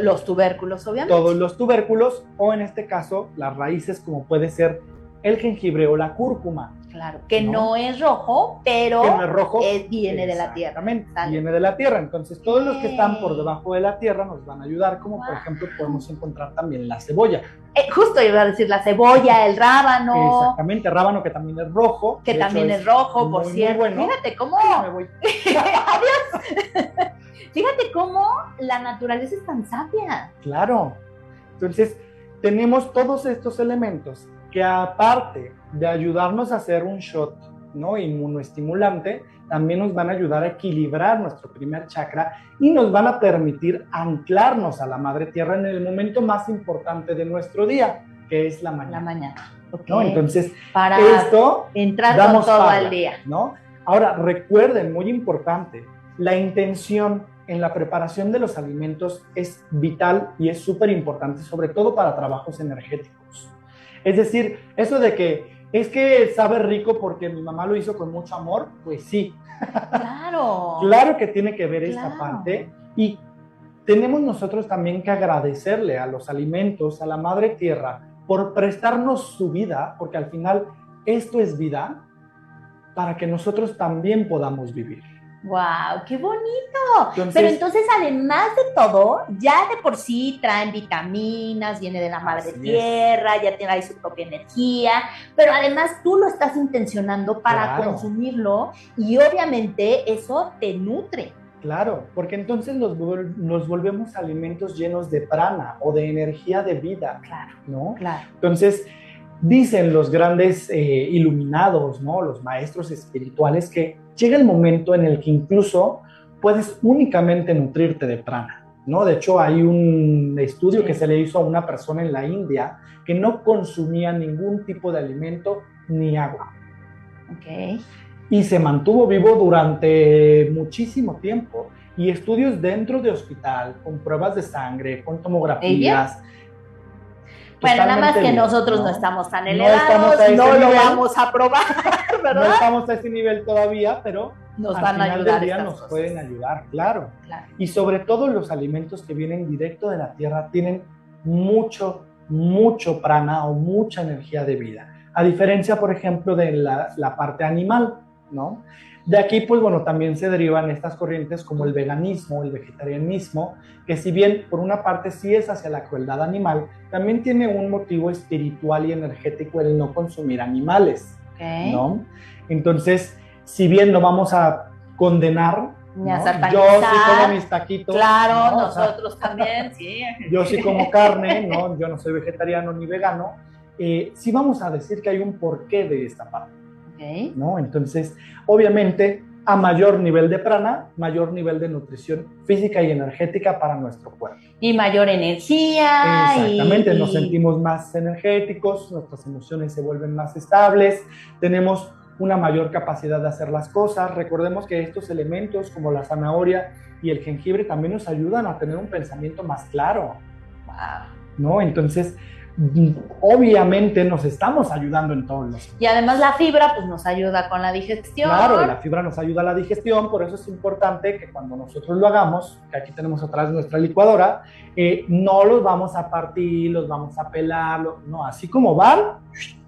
los tubérculos, obviamente. Todos los tubérculos o en este caso las raíces como puede ser el jengibre o la cúrcuma, Claro, que no, ¿No? es rojo, pero que no es rojo, es- viene de la tierra. Exactamente, viene de la tierra. Entonces, todos los que están por debajo de la tierra nos van a ayudar, como por ejemplo podemos encontrar también la cebolla. Eh, justo iba a decir la cebolla, el rábano, Exactamente, rábano que también es rojo. que también hecho, es rojo, por muy, cierto. bueno. Fíjate cómo, Me voy. fíjate cómo la naturaleza es tan sabia. Claro. Entonces, tenemos todos estos elementos que aparte de ayudarnos a hacer un shot ¿no? inmunoestimulante, también nos van a ayudar a equilibrar nuestro primer chakra y nos van a permitir anclarnos a la madre tierra en el momento más importante de nuestro día, que es la La mañana. mañana. Ok. ¿no? Entonces, Para esto entrar con damos todo pala, al día. ¿no? Ahora, recuerden, muy importante, la intención en la preparación de los alimentos es vital y es súper importante, sobre todo para trabajos energéticos. Es decir, eso de que es que sabe rico porque mi mamá lo hizo con mucho amor, pues sí, Claro. claro que tiene que ver esta Claro. parte y tenemos nosotros también que agradecerle a los alimentos, a la madre tierra, por prestarnos su vida, porque al final esto es vida para que nosotros también podamos vivir. Wow, qué bonito. Entonces, Pero entonces, además de todo, ya de por sí traen vitaminas, viene de la madre es. tierra, ya tiene ahí su propia energía, pero además tú lo estás intencionando para Claro. consumirlo y obviamente eso te nutre. Claro, porque entonces nos, vol- nos volvemos alimentos llenos de prana o de energía de vida, Claro, ¿no? claro. Entonces, dicen los grandes eh, iluminados, ¿no? Los maestros espirituales que llega el momento en el que incluso puedes únicamente nutrirte de prana, ¿no? De hecho, hay un estudio que se le hizo a una persona en la India que no consumía ningún tipo de alimento ni agua y se mantuvo vivo durante muchísimo tiempo. Y estudios dentro de hospital, con pruebas de sangre, con tomografías. Bueno, nada más que bien, nosotros no, ¿no? estamos tan No elevados, a ese no lo nivel. vamos a probar, No ¿verdad? estamos a ese nivel todavía, pero Nos al van a final ayudar del día nos cosas. pueden ayudar, claro. Claro. Y sobre todo los alimentos que vienen directo de la tierra tienen mucho, mucho prana o mucha energía de vida. A diferencia, por ejemplo, de la, la parte animal, ¿no? De aquí, pues bueno, también se derivan estas corrientes como el veganismo, el vegetarianismo, que si bien por una parte sí es hacia la crueldad animal, también tiene un motivo espiritual y energético el no consumir animales. ¿no? Entonces, si bien no vamos a condenar, Ni a ¿no? satanizar. yo sí como mis taquitos, Claro, ¿no? O sea, nosotros también, sí. yo sí como carne, ¿no? Yo no soy vegetariano ni vegano. eh, sí vamos a decir que hay un porqué de esta parte, ¿no? Entonces, obviamente, a mayor nivel de prana, mayor nivel de nutrición física y energética para nuestro cuerpo. Y mayor energía. y- Exactamente, nos sentimos más energéticos, nuestras emociones se vuelven más estables, tenemos una mayor capacidad de hacer las cosas. Recordemos que estos elementos como la zanahoria y el jengibre también nos ayudan a tener un pensamiento más claro, Wow. ¿no? Entonces, obviamente nos estamos ayudando en todos los Y además la fibra pues nos ayuda con la digestión. Claro, la fibra nos ayuda a la digestión, por eso es importante que cuando nosotros lo hagamos, que aquí tenemos atrás nuestra licuadora, eh, no los vamos a partir, los vamos a pelar, no, así como van,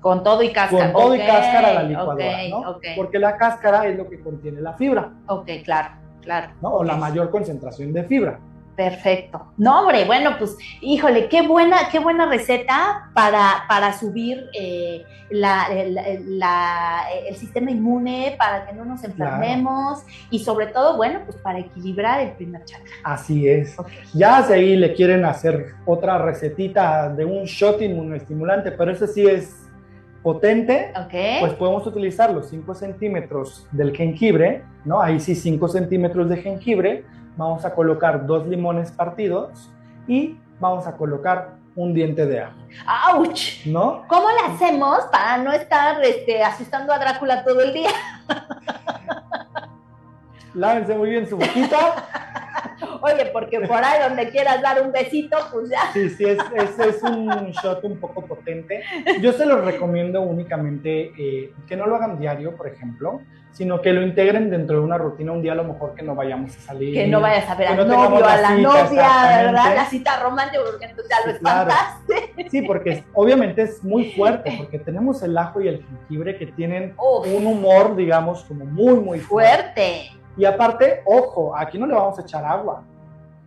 Con todo y cáscara. con todo y cáscara la licuadora, ¿no? Porque la cáscara es lo que contiene la fibra, Ok, claro, claro. ¿no? O la mayor concentración de fibra. Perfecto. No, hombre, bueno, pues, híjole, qué buena, qué buena receta para, para subir eh, la- el, la- el sistema inmune, para que no nos enfermemos y sobre todo, bueno, pues para equilibrar el primer chakra. Así es. Ya si ahí le quieren hacer otra recetita de un shot inmunoestimulante, pero ese sí es potente, Ok. pues podemos utilizar los 5 centímetros del jengibre, ¿no? Ahí sí 5 centímetros de jengibre, vamos a colocar dos limones partidos y vamos a colocar un diente de ajo, ¡Auch! ¿no? ¿Cómo le hacemos para no estar este, asustando a Drácula todo el día? Lávense muy bien su boquita. Oye, porque por ahí donde quieras dar un besito, pues ya. Sí, sí, es, es, es un shot un poco potente. Yo se los recomiendo únicamente eh, que no lo hagan diario, por ejemplo, sino que lo integren dentro de una rutina un día a lo mejor que no vayamos a salir. Que no vayas a ver al no novio, a la cita, novia. ¿verdad? La cita romántica, porque entonces ya lo Sí, claro. espantaste. Sí, porque es- obviamente es muy fuerte, porque tenemos el ajo y el jengibre que tienen Uf. un humor, digamos, como muy, muy fuerte. Fuerte. Y aparte, ojo, aquí no le vamos a echar agua.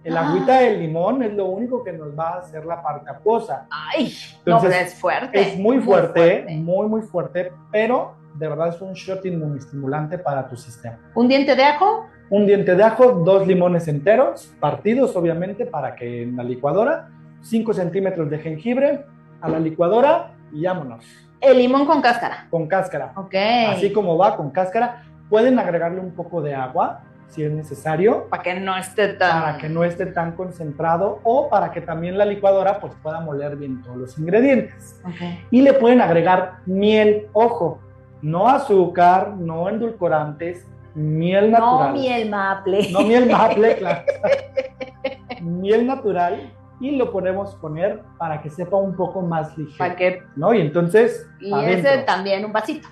El Ah. agüita del limón es lo único que nos va a hacer la parte acuosa. Ay, no, Entonces, pero es fuerte. Es muy fuerte, fuerte. muy, muy fuerte, pero de verdad es un shot inmunoestimulante para tu sistema. ¿Un diente de ajo? Un diente de ajo, dos limones enteros, partidos obviamente para que en la licuadora, 5 centímetros de jengibre a la licuadora y vámonos, El limón con cáscara. con cáscara. Ok. Así como va con cáscara, pueden agregarle un poco de agua si es necesario Para que no esté tan. para que no esté tan concentrado o para que también la licuadora pues pueda moler bien todos los ingredientes. Ok. Y le pueden agregar miel, ojo, no azúcar, no endulcorantes, miel No natural. miel maple. No miel maple, claro. miel natural y lo podemos poner para que sepa un poco más ligero. Para que. ¿No? Y entonces, Y adentro, ese también, un vasito.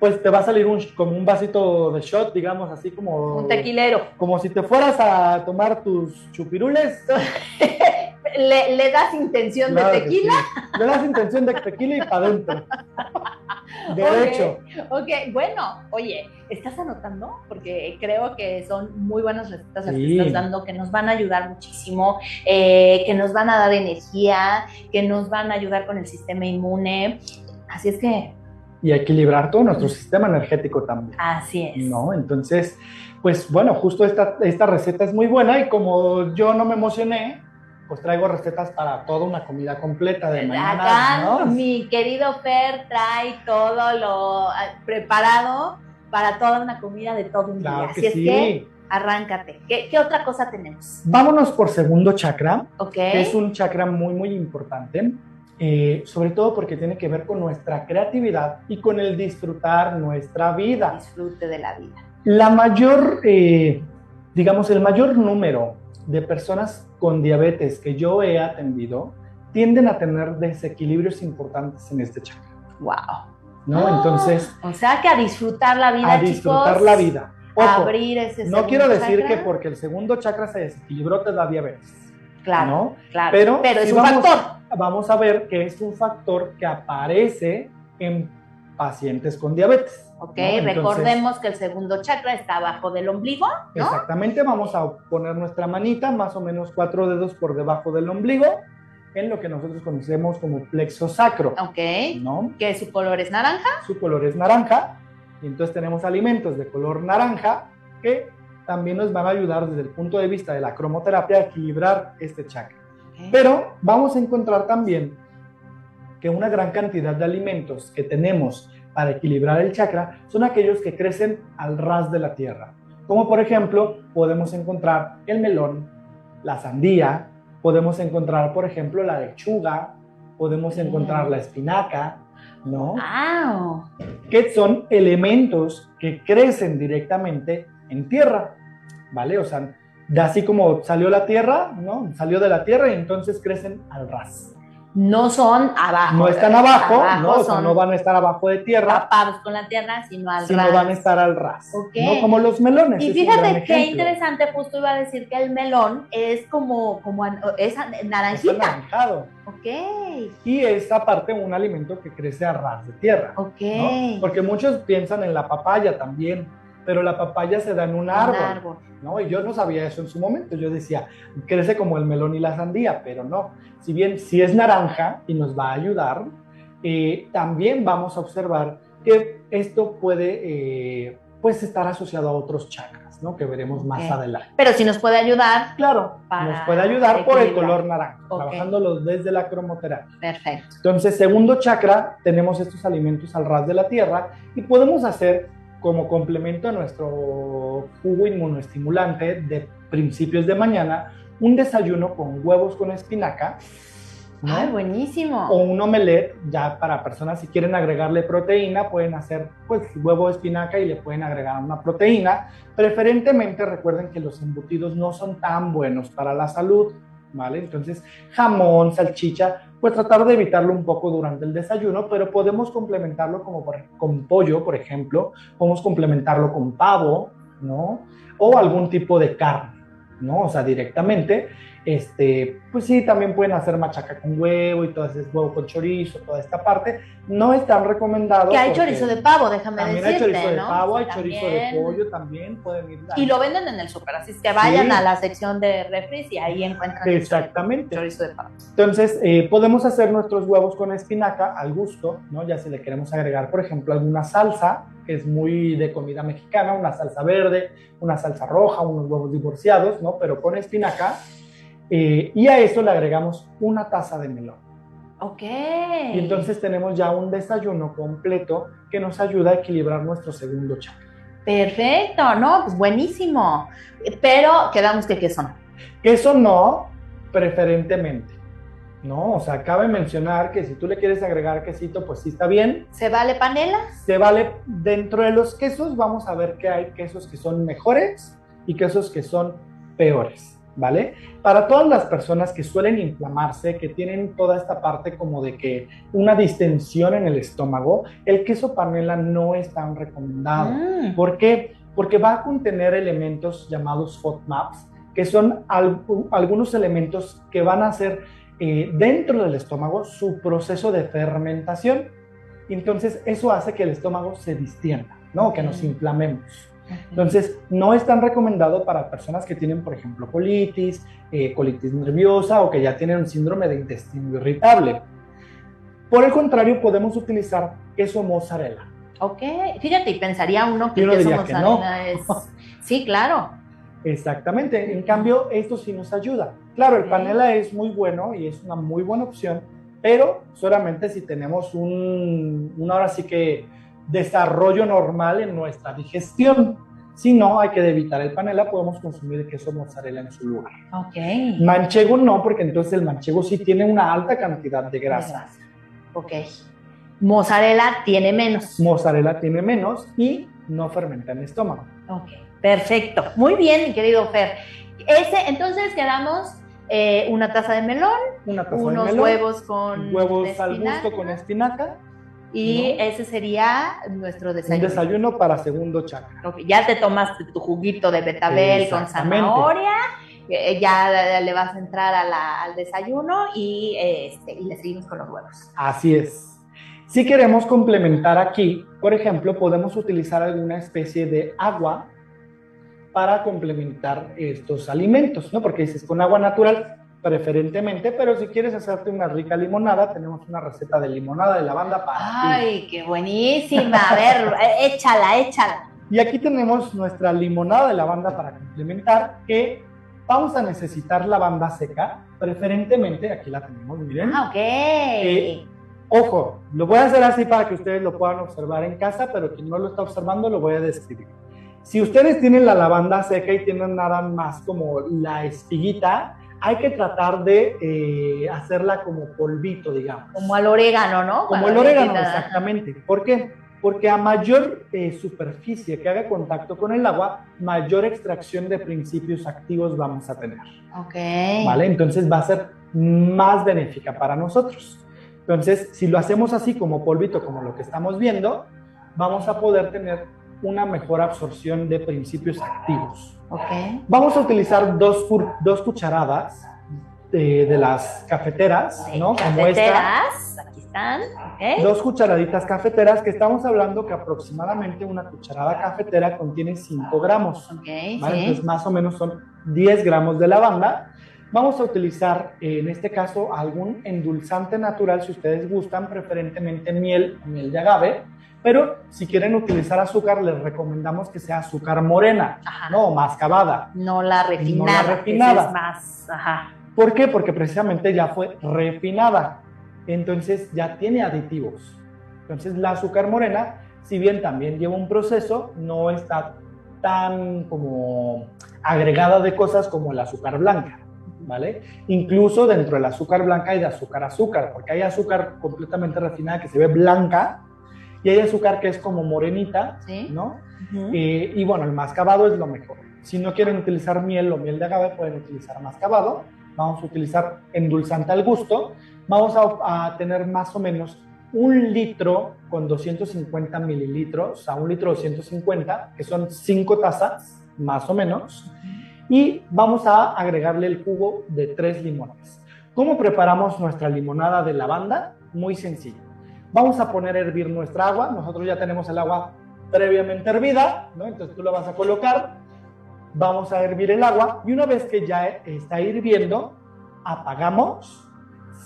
pues te va a salir un, como un vasito de shot, digamos, así como... Un tequilero. Como si te fueras a tomar tus chupirules. ¿Le, le das intención Claro de tequila? sí. Le das intención de tequila y para adentro. Derecho. Ok, ok, bueno, oye, ¿estás anotando? Porque creo que son muy buenas recetas las Sí. que estás dando, que nos van a ayudar muchísimo, eh, que nos van a dar energía, que nos van a ayudar con el sistema inmune. Así es que, Y equilibrar todo nuestro sistema energético también. así es. ¿no? Entonces, pues bueno, justo esta, esta receta es muy buena y como yo no me emocioné, pues traigo recetas para toda una comida completa de mañana, Acá ¿no? mi querido Fer trae todo lo ah, preparado para toda una comida de todo un Claro día. Así es sí. que arráncate. ¿Qué, qué otra cosa tenemos? Vámonos por segundo chakra, Ok. que es un chakra muy, muy importante, eh, sobre todo porque tiene que ver con nuestra creatividad y con el disfrutar nuestra vida. Disfrute de la vida. La mayor, eh, digamos, el mayor número de personas con diabetes que yo he atendido tienden a tener desequilibrios importantes en este chakra, Wow. ¿no? Entonces, O sea que a disfrutar la vida, a disfrutar chicos. la vida. Ojo, abrir ese no quiero decir chakra. que porque el segundo chakra se desequilibró te da diabetes, Claro, ¿no? claro. Pero, es sí un vamos, factor. Vamos a ver que es un factor que aparece en pacientes con diabetes. Ok, ¿no? Entonces, recordemos que el segundo chakra está abajo del ombligo, ¿no? Exactamente, vamos a poner nuestra manita más o menos cuatro dedos por debajo del ombligo en lo que nosotros conocemos como plexo sacro, Ok. ¿no? Que su color es naranja. Su color es naranja y entonces tenemos alimentos de color naranja que también nos van a ayudar desde el punto de vista de la cromoterapia a equilibrar este chakra. Ok. Pero vamos a encontrar también que una gran cantidad de alimentos que tenemos para equilibrar el chakra son aquellos que crecen al ras de la tierra. Como por ejemplo, podemos encontrar el melón, la sandía, podemos encontrar, por ejemplo, la lechuga, podemos encontrar la espinaca, ¿no? ¡Wow! que son elementos que crecen directamente en tierra, ¿vale? O sea, de así como salió la tierra, ¿no? Salió de la tierra y entonces crecen al ras. No son abajo. No están abajo, Abajo ¿no? O sea, son no van a estar abajo de tierra, tapados con la tierra, sino al sino ras. van a estar al ras, Ok. ¿no? Como los melones. Y fíjate qué interesante, justo iba a decir que el melón es como, como es Está naranjita. anaranjado. Ok, Y es aparte un alimento que crece a ras de tierra, ok. ¿no? Porque muchos piensan en la papaya también, pero la papaya se da en un Un árbol. ¿no? Y yo no sabía eso en su momento. Yo decía, crece como el melón y la sandía, pero no. Si bien sí es naranja y nos va a ayudar, eh, también vamos a observar que esto puede eh, pues estar asociado a otros chakras, ¿no? Que veremos más adelante. Pero si nos puede ayudar, Claro, nos puede ayudar por el color naranja, Ok. trabajándolo desde la cromoterapia. perfecto. Entonces, segundo chakra, tenemos estos alimentos al ras de la tierra y podemos hacer como complemento a nuestro jugo inmunoestimulante de principios de mañana un desayuno con huevos con espinaca, ¿no? Ay, buenísimo. o un omelette, ya para personas si quieren agregarle proteína, pueden hacer pues huevo de espinaca y le pueden agregar una proteína. Preferentemente recuerden que los embutidos no son tan buenos para la salud, Entonces, jamón, salchicha, pues tratar de evitarlo un poco durante el desayuno, pero podemos complementarlo como con pollo, por ejemplo, podemos complementarlo con pavo, ¿no? O algún tipo de carne, ¿no? O sea, directamente. Este, pues sí, también pueden hacer machaca con huevo y todo ese huevo con chorizo, toda esta parte. No es tan recomendado. Que hay chorizo de pavo, déjame También hay decirte, chorizo de ¿no? pavo, hay También. chorizo de pollo también, pueden ir. Y lo venden en el súper, así es que vayan Sí. a la sección de refris y ahí encuentran el Exactamente. chorizo de pavo. Entonces, eh, podemos hacer nuestros huevos con espinaca al gusto, ¿no? Ya si le queremos agregar, por ejemplo, alguna salsa, que es muy de comida mexicana, una salsa verde, una salsa roja, unos huevos divorciados, ¿no? Pero con espinaca. Eh, y a eso le agregamos una taza de melón. Ok. Y entonces tenemos ya un desayuno completo que nos ayuda a equilibrar nuestro segundo chakra. Perfecto, no, pues buenísimo. Pero quedamos que qué son. Queso no, preferentemente. ¿no? O sea, cabe mencionar que si tú le quieres agregar quesito, pues sí está bien. ¿Se vale panela? Se vale dentro de los quesos, vamos a ver que hay quesos que son mejores y quesos que son peores, ¿vale? Para todas las personas que suelen inflamarse, que tienen toda esta parte como de que una distensión en el estómago, el queso panela no es tan recomendado. Mm. ¿Por qué? Porque va a contener elementos llamados FODMAPs, que son al- algunos elementos que van a hacer eh, dentro del estómago su proceso de fermentación. Entonces, eso hace que el estómago se distienda, ¿no? Que nos inflamemos. Entonces, no es tan recomendado para personas que tienen, por ejemplo, colitis, eh, colitis nerviosa o que ya tienen un síndrome de intestino irritable. Por el contrario, podemos utilizar queso mozzarella. Ok, fíjate, y pensaría uno que queso diría que no. mozzarella es... Sí, claro. Exactamente. En cambio, esto sí nos ayuda. Claro, el panela es muy bueno y es una muy buena opción, pero solamente si tenemos un, un ahora sí que desarrollo normal en nuestra digestión. Si no, hay que evitar el panela, podemos consumir queso mozzarella en su lugar. Ok. Manchego no, porque entonces el manchego sí tiene una alta cantidad de grasa. Ok. Mozzarella tiene menos. Mozzarella tiene menos y no fermenta en el estómago. Ok, perfecto. Muy bien, mi querido Fer. Ese, entonces quedamos eh, una taza de melón, Una taza de unos melón, huevos con huevos al gusto con espinaca, y ¿no? ese sería nuestro un desayuno. desayuno para segundo chakra. Ya te tomaste tu juguito de betabel con zanahoria, eh, ya le vas a entrar a la- al desayuno y, eh, este, y le seguimos con los huevos. Así es. Si queremos complementar aquí, por ejemplo, podemos utilizar alguna especie de agua para complementar estos alimentos, ¿no? Porque dices con agua natural preferentemente, pero si quieres hacerte una rica limonada, tenemos una receta de limonada de lavanda para ti. Ay, qué buenísima. A ver, eh, échala, échala. Y aquí tenemos nuestra limonada de lavanda para complementar, que vamos a necesitar lavanda seca, preferentemente, aquí la tenemos, miren. Ah, ok. Eh, Ojo, lo voy a hacer así para que ustedes lo puedan observar en casa, pero quien no lo está observando lo voy a describir. Si ustedes tienen la lavanda seca y tienen nada más como la espiguita, hay que tratar de eh, hacerla como polvito, digamos. Como al orégano, ¿no? Como el orégano, exactamente. ¿Por qué? Porque a mayor eh, superficie que haga contacto con el agua, mayor extracción de principios activos vamos a tener. Ok. ¿Vale? Entonces va a ser más benéfica para nosotros. Entonces, si lo hacemos así como polvito, como lo que estamos viendo, vamos a poder tener una mejor absorción de principios activos. Ok. Vamos a utilizar dos, dos cucharadas de, de las cafeteras, ¿no? Como esta. Cafeteras, aquí están. Ok. Dos cucharaditas cafeteras, que estamos hablando que aproximadamente una cucharada cafetera contiene 5 gramos. Ok, ¿vale? sí. Entonces, más o menos son 10 gramos de lavanda. Vamos a utilizar, eh, en este caso, algún endulzante natural, si ustedes gustan, preferentemente miel miel de agave. Pero si quieren utilizar azúcar, les recomendamos que sea azúcar morena, Ajá. no mascabada. No la refinada. que esa refinada. Es más. Ajá. ¿Por qué? Porque precisamente ya fue refinada. Entonces ya tiene aditivos. Entonces la azúcar morena, si bien también lleva un proceso, no está tan como agregada de cosas como el azúcar blanca. ¿vale? Incluso dentro del azúcar blanca hay de azúcar azúcar, porque hay azúcar completamente refinada que se ve blanca y hay azúcar que es como morenita, Sí. ¿no? Eh, y bueno, el mascabado es lo mejor. Si no quieren utilizar miel o miel de agave, pueden utilizar mascabado. Vamos a utilizar endulzante al gusto. Vamos a, a tener más o menos un litro con 250 mililitros, o sea, un litro 250, que son cinco tazas, más o menos. Y vamos a agregarle el jugo de tres limones. ¿Cómo preparamos nuestra limonada de lavanda? Muy sencillo. Vamos a poner a hervir nuestra agua. Nosotros ya tenemos el agua previamente hervida, ¿no? Entonces tú la vas a colocar, vamos a hervir el agua y una vez que ya está hirviendo, apagamos,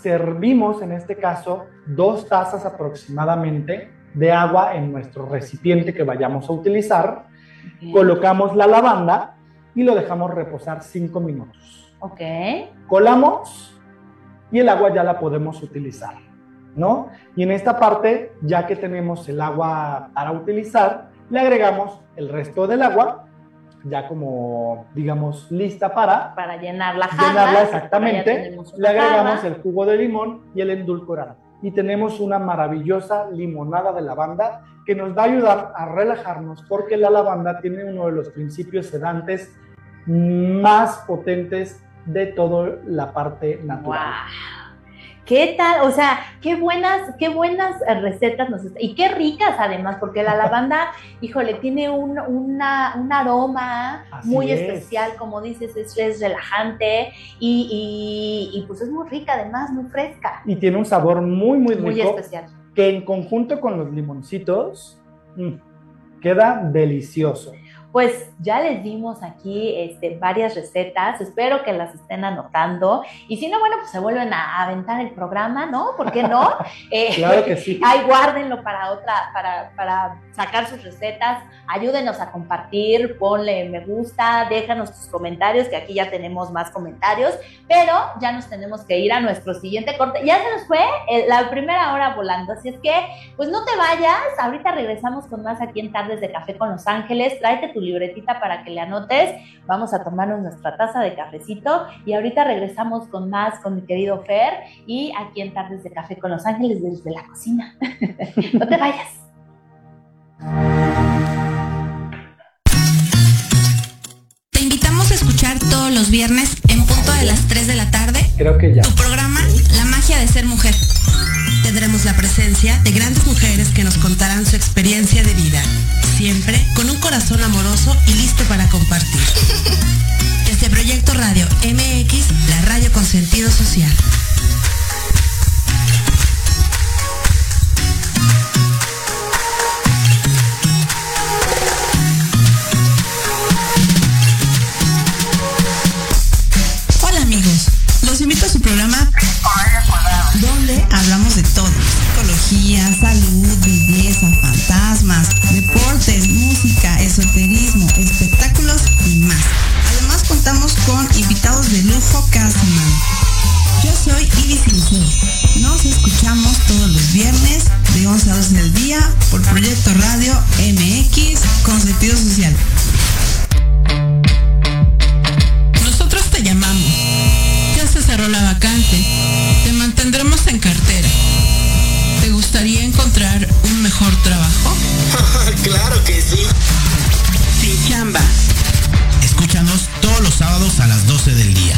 servimos en este caso dos tazas aproximadamente de agua en nuestro recipiente que vayamos a utilizar, colocamos la lavanda y lo dejamos reposar cinco minutos. Ok. Colamos y el agua ya la podemos utilizar, ¿no? Y en esta parte, ya que tenemos el agua para utilizar, le agregamos el resto del agua, ya como, digamos, lista para Para llenar la jarra. llenarla exactamente. Le agregamos jarra. el jugo de limón y el endulcorante. Y tenemos una maravillosa limonada de lavanda que nos va a ayudar a relajarnos porque la lavanda tiene uno de los principios sedantes más potentes de toda la parte natural. ¡Guau! ¿Qué tal? O sea, qué buenas, qué buenas eh, recetas nos está- y qué ricas además, porque la lavanda, híjole, tiene un, una- un aroma Así muy es. especial, como dices, es, es relajante y, y- y, pues es muy rica además, muy fresca, Y tiene un sabor muy, muy muy rico especial. que en conjunto con los limoncitos mm, queda delicioso. Pues ya les dimos aquí este, varias recetas, espero que las estén anotando y si no, bueno, pues se vuelven a aventar el programa, ¿no? ¿Por qué no? Eh, Claro que sí. Ahí guárdenlo para otra, para, para sacar sus recetas, ayúdenos a compartir, ponle me gusta, déjanos tus comentarios, que aquí ya tenemos más comentarios, pero ya nos tenemos que ir a nuestro siguiente corte. Ya se nos fue eh, la primera hora volando, así es que, pues no te vayas, ahorita regresamos con más aquí en Tardes de Café con Los Ángeles, tráete tu libretita para que le anotes, vamos a tomarnos nuestra taza de cafecito y ahorita regresamos con más con mi querido Fer y aquí en Tardes de Café con Los Ángeles desde la cocina. no te vayas. Te invitamos a escuchar todos los viernes en punto de las 3 de la tarde Creo que ya. tu programa La magia de ser mujer. Tendremos la presencia de grandes mujeres que nos contarán su experiencia de vida, siempre con un corazón amoroso y listo para compartir. Desde Proyecto Radio MX, la radio con sentido social. Fantasmas, deportes, música, esoterismo, espectáculos y más. Además contamos con invitados de lujo cada. Yo soy Iris Sincero. Nos escuchamos todos los viernes de 11 a 12 del día por Proyecto Radio MX con sentido social. Nosotros te llamamos. Ya se cerró la vacante. Mejor trabajo? claro que sí. Sin chamba. Escúchanos todos los sábados a las 12 del día,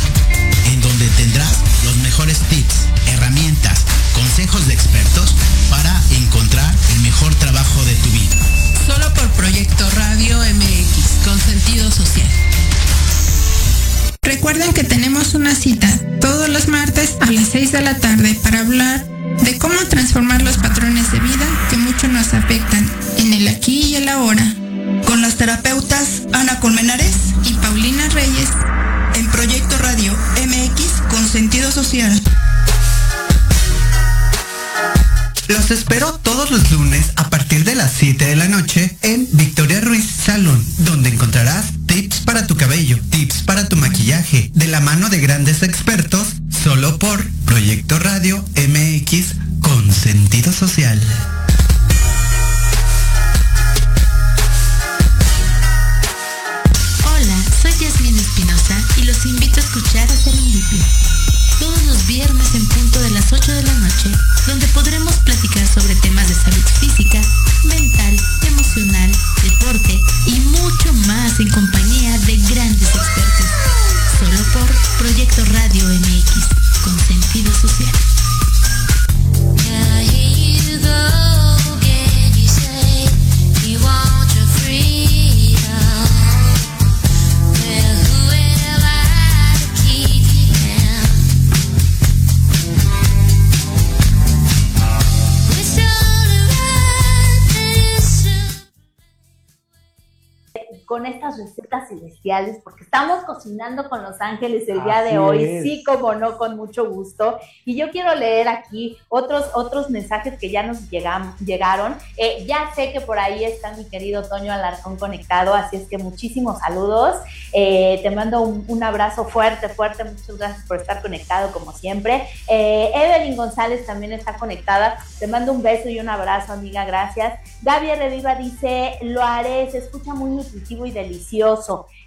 en donde tendrás los mejores tips, herramientas, consejos de expertos para encontrar el mejor trabajo de tu vida. Solo por Proyecto Radio MX con sentido social. Recuerden que tenemos una cita todos los martes a las 6 de la tarde para hablar de cómo transformar los estas recetas celestiales, porque estamos cocinando con los ángeles el día de hoy, es. sí como no, con mucho gusto. Y yo quiero leer aquí otros, otros mensajes que ya nos llegan, llegaron. Eh, ya sé que por ahí está mi querido Toño Alarcón conectado, así es que muchísimos saludos. Eh, te mando un, un abrazo fuerte, fuerte, muchas gracias por estar conectado como siempre. Eh, Evelyn González también está conectada, te mando un beso y un abrazo, amiga, gracias. Gaby Reviva dice, lo haré, se escucha muy nutritivo y delicioso.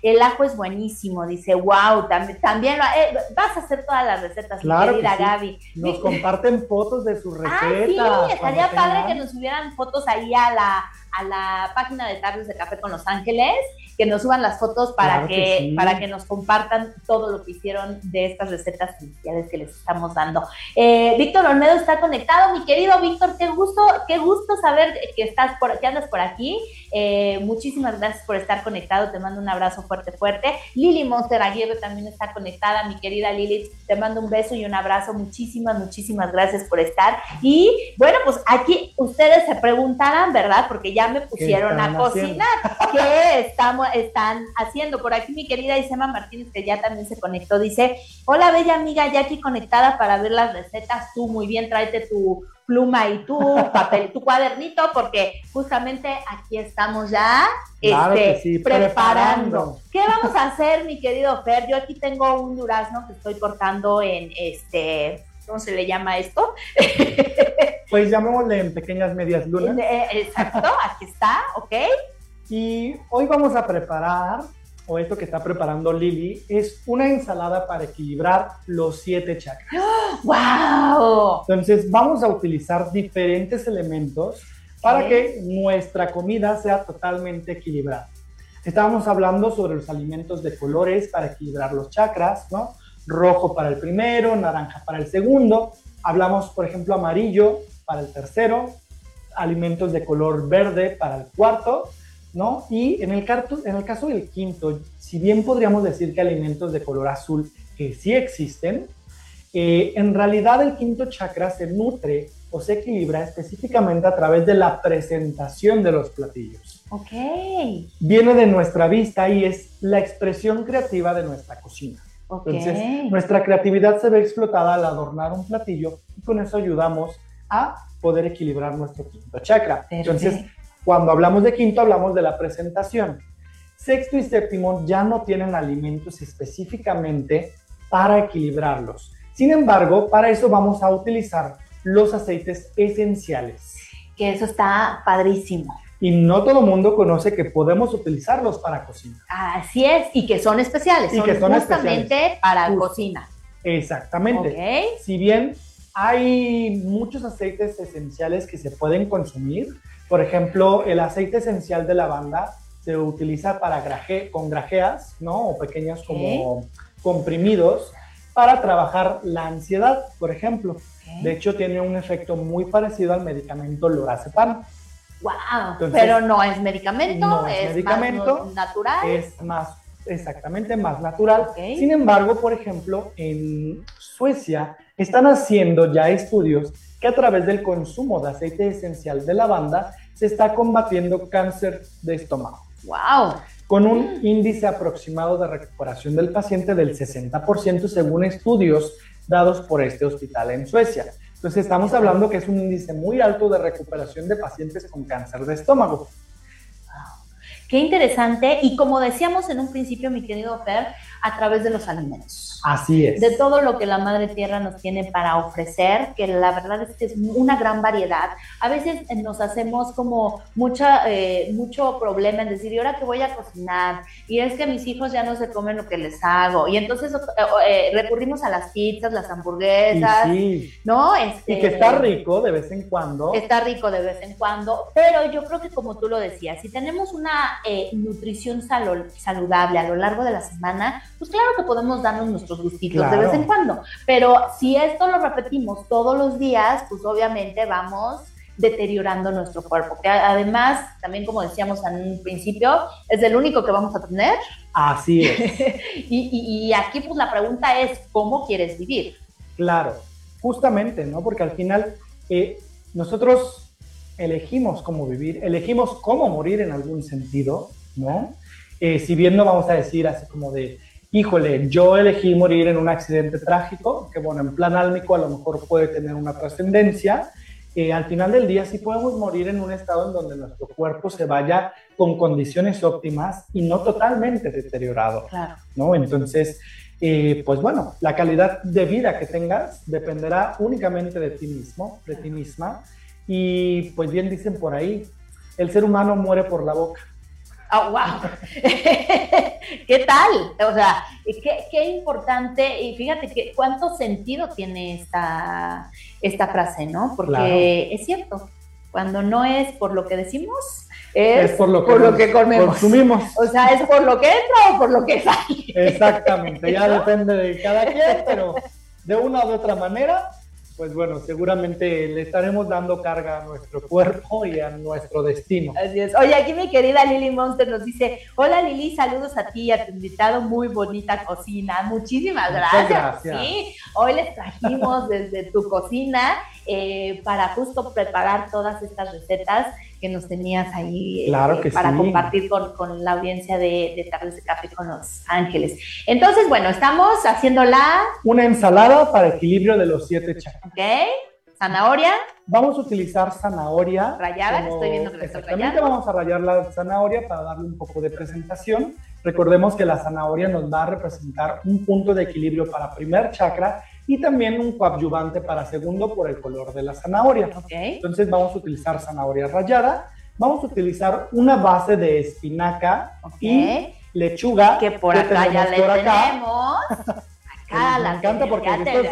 El ajo es buenísimo, dice, wow, también, también lo- eh, vas a hacer todas las recetas, Claro mi que querida sí. Gaby. Nos comparten fotos de sus recetas. Ah, sí, cuando estaría padre tengan. que nos subieran fotos ahí a la, a la página de Tardes de Café con Los Ángeles, que nos suban las fotos para, Claro que, que sí. para que nos compartan todo lo que hicieron de estas recetas iniciales que les estamos dando. Eh, Víctor Olmedo está conectado, mi querido Víctor, qué gusto, qué gusto saber que estás por, que andas por aquí. Eh, muchísimas gracias por estar conectado, te mando un abrazo fuerte, fuerte. Lili Monster Aguirre también está conectada, mi querida Lili, te mando un beso y un abrazo, muchísimas, muchísimas gracias por estar. Y bueno, pues aquí ustedes se preguntarán, ¿verdad? Porque ya me pusieron a cocinar. ¿Qué estamos, están haciendo? Por aquí mi querida Isema Martínez, que ya también se conectó, dice, hola bella amiga, ya aquí conectada para ver las recetas. Tú muy bien, tráete tu pluma y tu papel, tu cuadernito, porque justamente aquí estamos ya Claro este, que sí, preparando. preparando. ¿Qué vamos a hacer, mi querido Fer? Yo aquí tengo un durazno que estoy cortando en este, ¿cómo se le llama esto? Pues llamémosle en pequeñas medias lunas. Eh, Exacto, aquí está, ¿ok? Y hoy vamos a preparar, o esto que está preparando Lili, es una ensalada para equilibrar los siete chakras. ¡Wow! Entonces vamos a utilizar diferentes elementos para que nuestra comida sea totalmente equilibrada. Estábamos hablando sobre los alimentos de colores para equilibrar los chakras, ¿no? Rojo para el primero, naranja para el segundo. Hablamos, por ejemplo, amarillo para el tercero, alimentos de color verde para el cuarto, ¿no? Y en el, carto- en el caso del quinto, si bien podríamos decir que alimentos de color azul que sí existen, eh, en realidad el quinto chakra se nutre o se equilibra específicamente a través de la presentación de los platillos. Ok. Viene de nuestra vista y es la expresión creativa de nuestra cocina. Ok. Entonces, nuestra creatividad se ve explotada al adornar un platillo y con eso ayudamos a poder equilibrar nuestro quinto chakra. Entonces, cuando hablamos de quinto, hablamos de la presentación. Sexto y séptimo ya no tienen alimentos específicamente para equilibrarlos. Sin embargo, para eso vamos a utilizar los aceites esenciales. Que eso está padrísimo. Y no todo mundo conoce que podemos utilizarlos para cocina. Así es, y que son especiales, Y son que son justamente especiales. para Justo. cocina. Exactamente. Ok. Si bien hay muchos aceites esenciales que se pueden consumir, por ejemplo, el aceite esencial de lavanda se utiliza para graje, con grajeas, ¿no? O pequeños como comprimidos para trabajar la ansiedad, por ejemplo. De hecho, tiene un efecto muy parecido al medicamento lorazepam. Wow, Entonces, pero no es medicamento, no es es, más medicamento, no- natural. es más, exactamente, más natural. Sin embargo, por ejemplo, en Suecia están haciendo ya estudios que a través del consumo de aceite esencial de lavanda se está combatiendo cáncer de estómago. ¡Wow! Con un índice aproximado de recuperación del paciente del 60% según estudios dados por este hospital en Suecia. Entonces estamos hablando que es un índice muy alto de recuperación de pacientes con cáncer de estómago. Qué interesante. Y como decíamos en un principio, mi querido Fer, a través de los alimentos. Así es. De todo lo que la Madre Tierra nos tiene para ofrecer, que la verdad es que es una gran variedad. A veces eh, nos hacemos como mucha, eh, mucho problema en decir, ¿y ahora qué voy a cocinar? Y es que mis hijos ya no se comen lo que les hago. Y entonces eh, eh, recurrimos a las pizzas, las hamburguesas, Y sí. ¿no? Este, Y que está rico de vez en cuando. Está rico de vez en cuando, pero yo creo que como tú lo decías, si tenemos una eh, nutrición saludable a lo largo de la semana, pues claro que podemos darnos nuestros gustitos de vez en cuando, pero si esto lo repetimos todos los días, pues obviamente vamos deteriorando nuestro cuerpo, que además, también como decíamos en un principio, es el único que vamos a tener. Así es. y, y- y aquí pues la pregunta es, ¿cómo quieres vivir? Claro, justamente, ¿no? Porque al final eh, nosotros elegimos cómo vivir, elegimos cómo morir en algún sentido, ¿no? Eh, si bien no vamos a decir así como de, híjole, yo elegí morir en un accidente trágico, que bueno, en plan álmico a lo mejor puede tener una trascendencia, eh, al final del día sí podemos morir en un estado en donde nuestro cuerpo se vaya con condiciones óptimas y no totalmente deteriorado. Claro. ¿no? Entonces, eh, pues bueno, la calidad de vida que tengas dependerá únicamente de ti mismo, de ti misma. Y pues bien dicen por ahí, el ser humano muere por la boca. ¡Ah, wow! ¿Qué tal? O sea, qué, qué importante, y fíjate que cuánto sentido tiene esta, esta frase, ¿no? Porque Claro. es cierto, cuando no es por lo que decimos, es, Es por lo que nos comemos. consumimos. O sea, es por lo que entra o por lo que sale. Exactamente, ya ¿No? depende de cada quien, pero de una u otra manera, pues bueno, seguramente le estaremos dando carga a nuestro cuerpo y a nuestro destino. Así es. Oye, aquí mi querida Lili Monster nos dice, hola Lili, saludos a ti y a tu invitado, muy bonita cocina. Muchísimas gracias. gracias. Sí, hoy les trajimos desde tu cocina eh, para justo preparar todas estas recetas que nos tenías ahí eh, Claro para sí. compartir con, con la audiencia de, de Tardes de Café con Los Ángeles. Entonces, bueno, estamos haciendo la, Una ensalada para equilibrio de los siete chakras. ¿ok? Zanahoria, Vamos a utilizar zanahoria. rayada, estoy viendo que Exactamente, vamos a rayar la zanahoria para darle un poco de presentación. Recordemos que la zanahoria nos va a representar un punto de equilibrio para primer chakra y también un coadyuvante para segundo por el color de la zanahoria. Entonces vamos a utilizar zanahoria rayada, vamos a utilizar una base de espinaca y lechuga Que por acá ya tenemos le acá. tenemos. Acá Me la encanta porque estos-.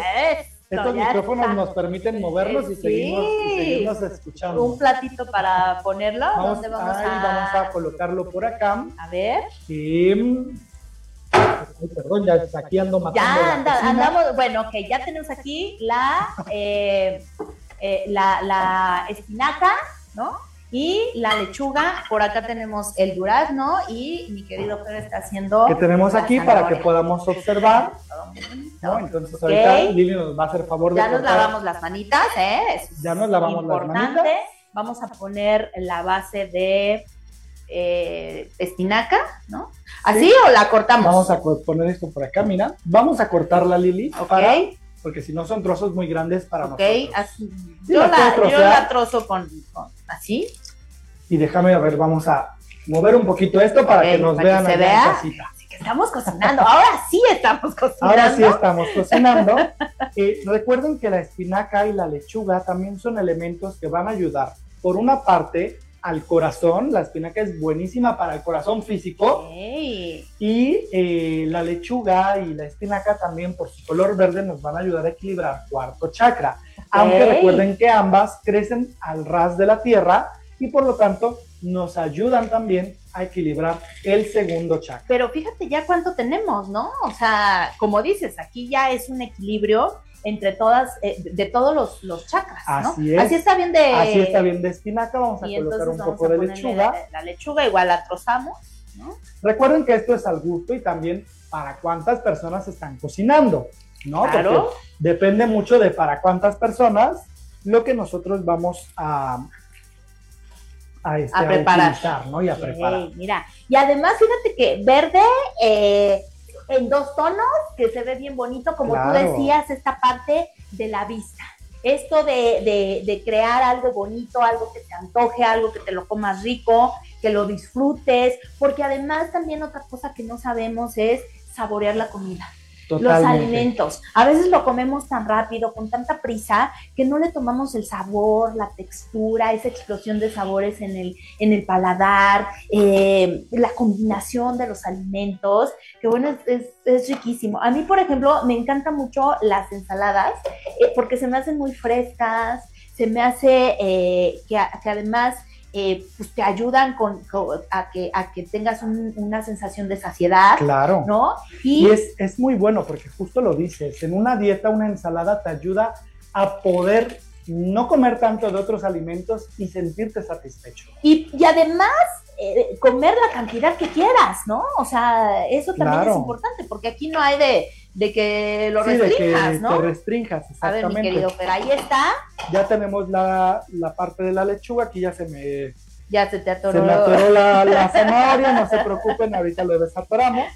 Estos micrófonos está. nos permiten movernos y, Sí. seguimos, y seguirnos escuchando. Un platito para ponerlo. Vamos, ¿Dónde vamos ahí a...? vamos a colocarlo por acá. A ver. Y... Ay, perdón, ya aquí ando matando Ya anda- andamos, bueno, ok, ya tenemos aquí la, eh, eh, la, la espinaca, ¿no? Y la lechuga, por acá tenemos el durazno y mi querido Fer está haciendo... que tenemos aquí para que podamos observar. ¿no? Entonces ahorita. Lili nos va a hacer favor de Ya nos lavamos las manitas, ¿eh? Eso Ya nos lavamos las importante. manitas. Vamos a poner la base de eh, espinaca, ¿no? ¿Así Sí. o la cortamos? Vamos a poner esto por acá, mira. Vamos a cortarla, Lili, Ok. para, porque si no son trozos muy grandes para Ok, nosotros. así. Sí, Yo, la yo trozo con, con- así. Y déjame, a ver, vamos a mover un poquito esto para que nos para que vean se allá vea. en casita. Así que estamos cocinando. Ahora sí estamos cocinando. Ahora sí estamos cocinando. Eh, recuerden que la espinaca y la lechuga también son elementos que van a ayudar, por una parte, al corazón. La espinaca es buenísima para el corazón físico. Y eh, la lechuga y la espinaca también, por su color verde, nos van a ayudar a equilibrar cuarto chakra. Aunque recuerden que ambas crecen al ras de la tierra y por lo tanto nos ayudan también a equilibrar el segundo chakra. Pero fíjate ya cuánto tenemos, ¿no? O sea, como dices, aquí ya es un equilibrio entre todas, eh, de todos los, los chakras, ¿no? Así es. Así está bien de... Así está bien de espinaca, vamos a colocar un poco de lechuga. La, la lechuga igual la trozamos, ¿no? Recuerden que esto es al gusto y también para cuántas personas están cocinando, ¿no? Claro. Porque depende mucho de para cuántas personas lo que nosotros vamos a, a, este, A preparar. utilizar, ¿no? Y a Ok, preparar. mira, y además fíjate que verde eh, en dos tonos, que se ve bien bonito, como Claro. tú decías, esta parte de la vista. Esto de, de- de crear algo bonito, algo que te antoje, algo que te lo comas rico, que lo disfrutes, porque además también otra cosa que no sabemos es saborear la comida. Los alimentos. A veces lo comemos tan rápido, con tanta prisa, que no le tomamos el sabor, la textura, esa explosión de sabores en el, en el paladar, eh, la combinación de los alimentos, que bueno, es, es- riquísimo. A mí, por ejemplo, me encantan mucho las ensaladas, eh, porque se me hacen muy frescas, se me hace eh, que además eh, pues te ayudan con, con- a, que, a que tengas un- una sensación de saciedad, Claro. ¿no? Y es, es muy bueno porque justo lo dices, en una dieta una ensalada te ayuda a poder no comer tanto de otros alimentos y sentirte satisfecho. Y, y además, eh, comer la cantidad que quieras, ¿no? O sea, eso también Claro. es importante, porque aquí no hay de, de que lo Sí, de que restringas, ¿no? te restringas, A ver, mi exactamente. querido, pero ahí está, Ya tenemos la, la parte de la lechuga, aquí ya se me, ya se te atoró. se me atoró la, la zanahoria, no se preocupen, ahorita lo desatoramos.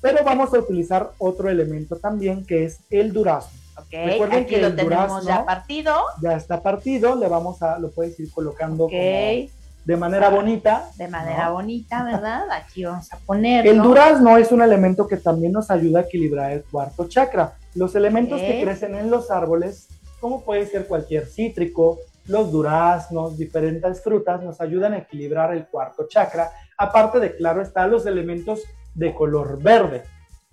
Pero vamos a utilizar otro elemento también que es el durazno. Ok, Recuerden aquí que lo el tenemos durazno ya partido. ya está partido, le vamos a, lo puedes ir colocando Ok. como de manera bonita. De manera ¿no? bonita, ¿verdad? Aquí vamos a ponerlo. El durazno es un elemento que también nos ayuda a equilibrar el cuarto chakra. Los elementos que crecen en los árboles, como puede ser cualquier cítrico, los duraznos, diferentes frutas, nos ayudan a equilibrar el cuarto chakra. Aparte de, claro, están los elementos de color verde,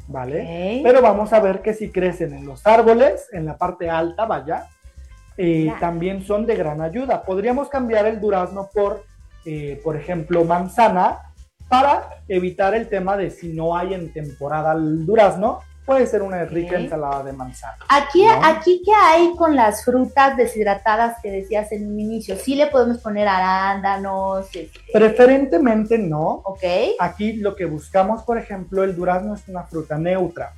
¿vale? Pero vamos a ver que si crecen en los árboles, en la parte alta, vaya, eh, también son de gran ayuda. Podríamos cambiar el durazno por, eh, por ejemplo, manzana para evitar el tema de si no hay en temporada el durazno, puede ser una rica Ok. ensalada de manzana. Aquí, ¿no? aquí, ¿qué hay con las frutas deshidratadas que decías en un inicio? Sí le podemos poner arándanos, este, Preferentemente no. ok. Aquí lo que buscamos, por ejemplo, el durazno es una fruta neutra.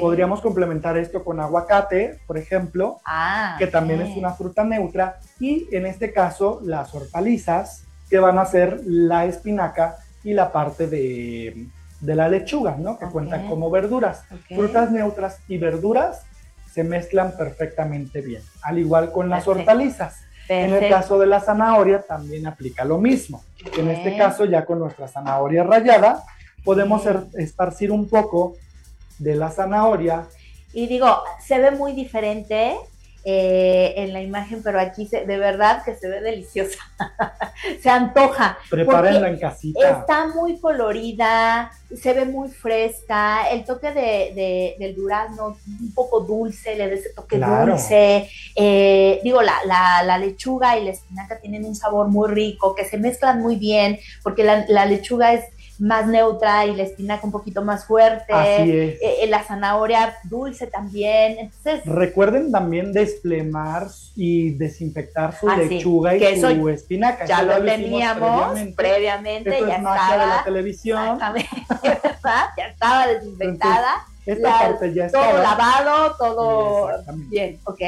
Podríamos complementar esto con aguacate, por ejemplo, Ah, que también ok. es una fruta neutra, y en este caso las hortalizas, que van a ser la espinaca y la parte de, de la lechuga, ¿no? Que cuentan como verduras. Frutas neutras y verduras se mezclan perfectamente bien, al igual con las Perfecto. hortalizas. En el caso de la zanahoria también aplica lo mismo. En este caso, ya con nuestra zanahoria rallada, podemos er- esparcir un poco de la zanahoria Y digo, se ve muy diferente eh, en la imagen, pero aquí se- de verdad que se ve deliciosa. se antoja. Prepárenla en casita. Está muy colorida, se ve muy fresca, el toque de, de- del durazno un poco dulce, le da ese toque Claro. dulce. Eh, digo, la, la- la lechuga y la espinaca tienen un sabor muy rico, que se mezclan muy bien, porque la, la lechuga es más neutra y la espinaca un poquito más fuerte. Así es. Eh, eh, la zanahoria dulce también. Entonces, Recuerden también desplemar y desinfectar su Ah, lechuga y que su eso espinaca. ya lo teníamos previamente, previamente. Esto ya es magia de la estaba. televisión. Exactamente, ¿verdad? Ya estaba desinfectada. Esta la- parte ya todo estaba. lavado, todo bien, ¿ok?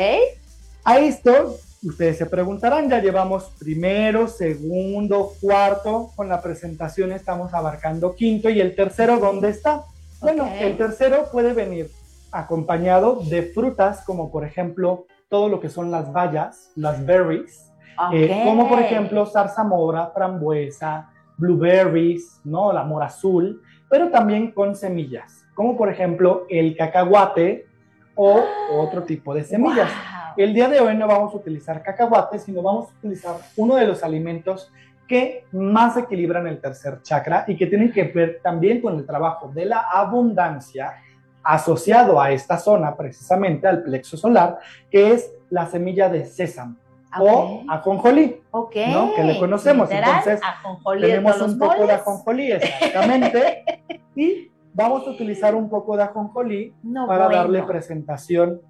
A esto, ustedes se preguntarán, ya llevamos primero, segundo, cuarto, con la presentación estamos abarcando quinto y el tercero, ¿dónde está? Bueno, el tercero puede venir acompañado de frutas como por ejemplo todo lo que son las bayas, las berries, eh, como por ejemplo zarzamora, frambuesa, blueberries, ¿no? La mora azul, pero también con semillas, como por ejemplo el cacahuate o otro tipo de semillas. Wow. El día de hoy no vamos a utilizar cacahuate, sino vamos a utilizar uno de los alimentos que más equilibran el tercer chakra y que tienen que ver también con el trabajo de la abundancia asociado a esta zona, precisamente al plexo solar, que es la semilla de sésamo o ajonjolí, Ok. ¿no? que le conocemos. Literal, Entonces, tenemos un poco de ajonjolí, exactamente, y vamos a utilizar un poco de ajonjolí No, para bueno. darle presentación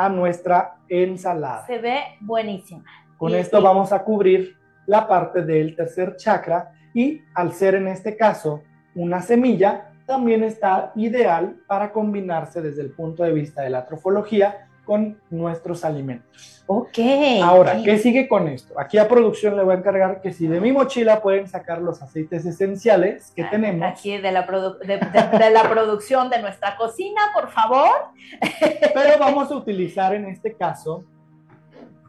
a nuestra ensalada. Se ve buenísima. Con Y- esto vamos a cubrir la parte del tercer chakra y al ser en este caso una semilla, también está ideal para combinarse desde el punto de vista de la trofología con nuestros alimentos. Ok. Ahora, y- ¿qué sigue con esto? Aquí a producción le voy a encargar que si de mi mochila pueden sacar los aceites esenciales que tenemos. Aquí de la, de, de- de la producción de nuestra cocina, por favor. Pero vamos a utilizar en este caso,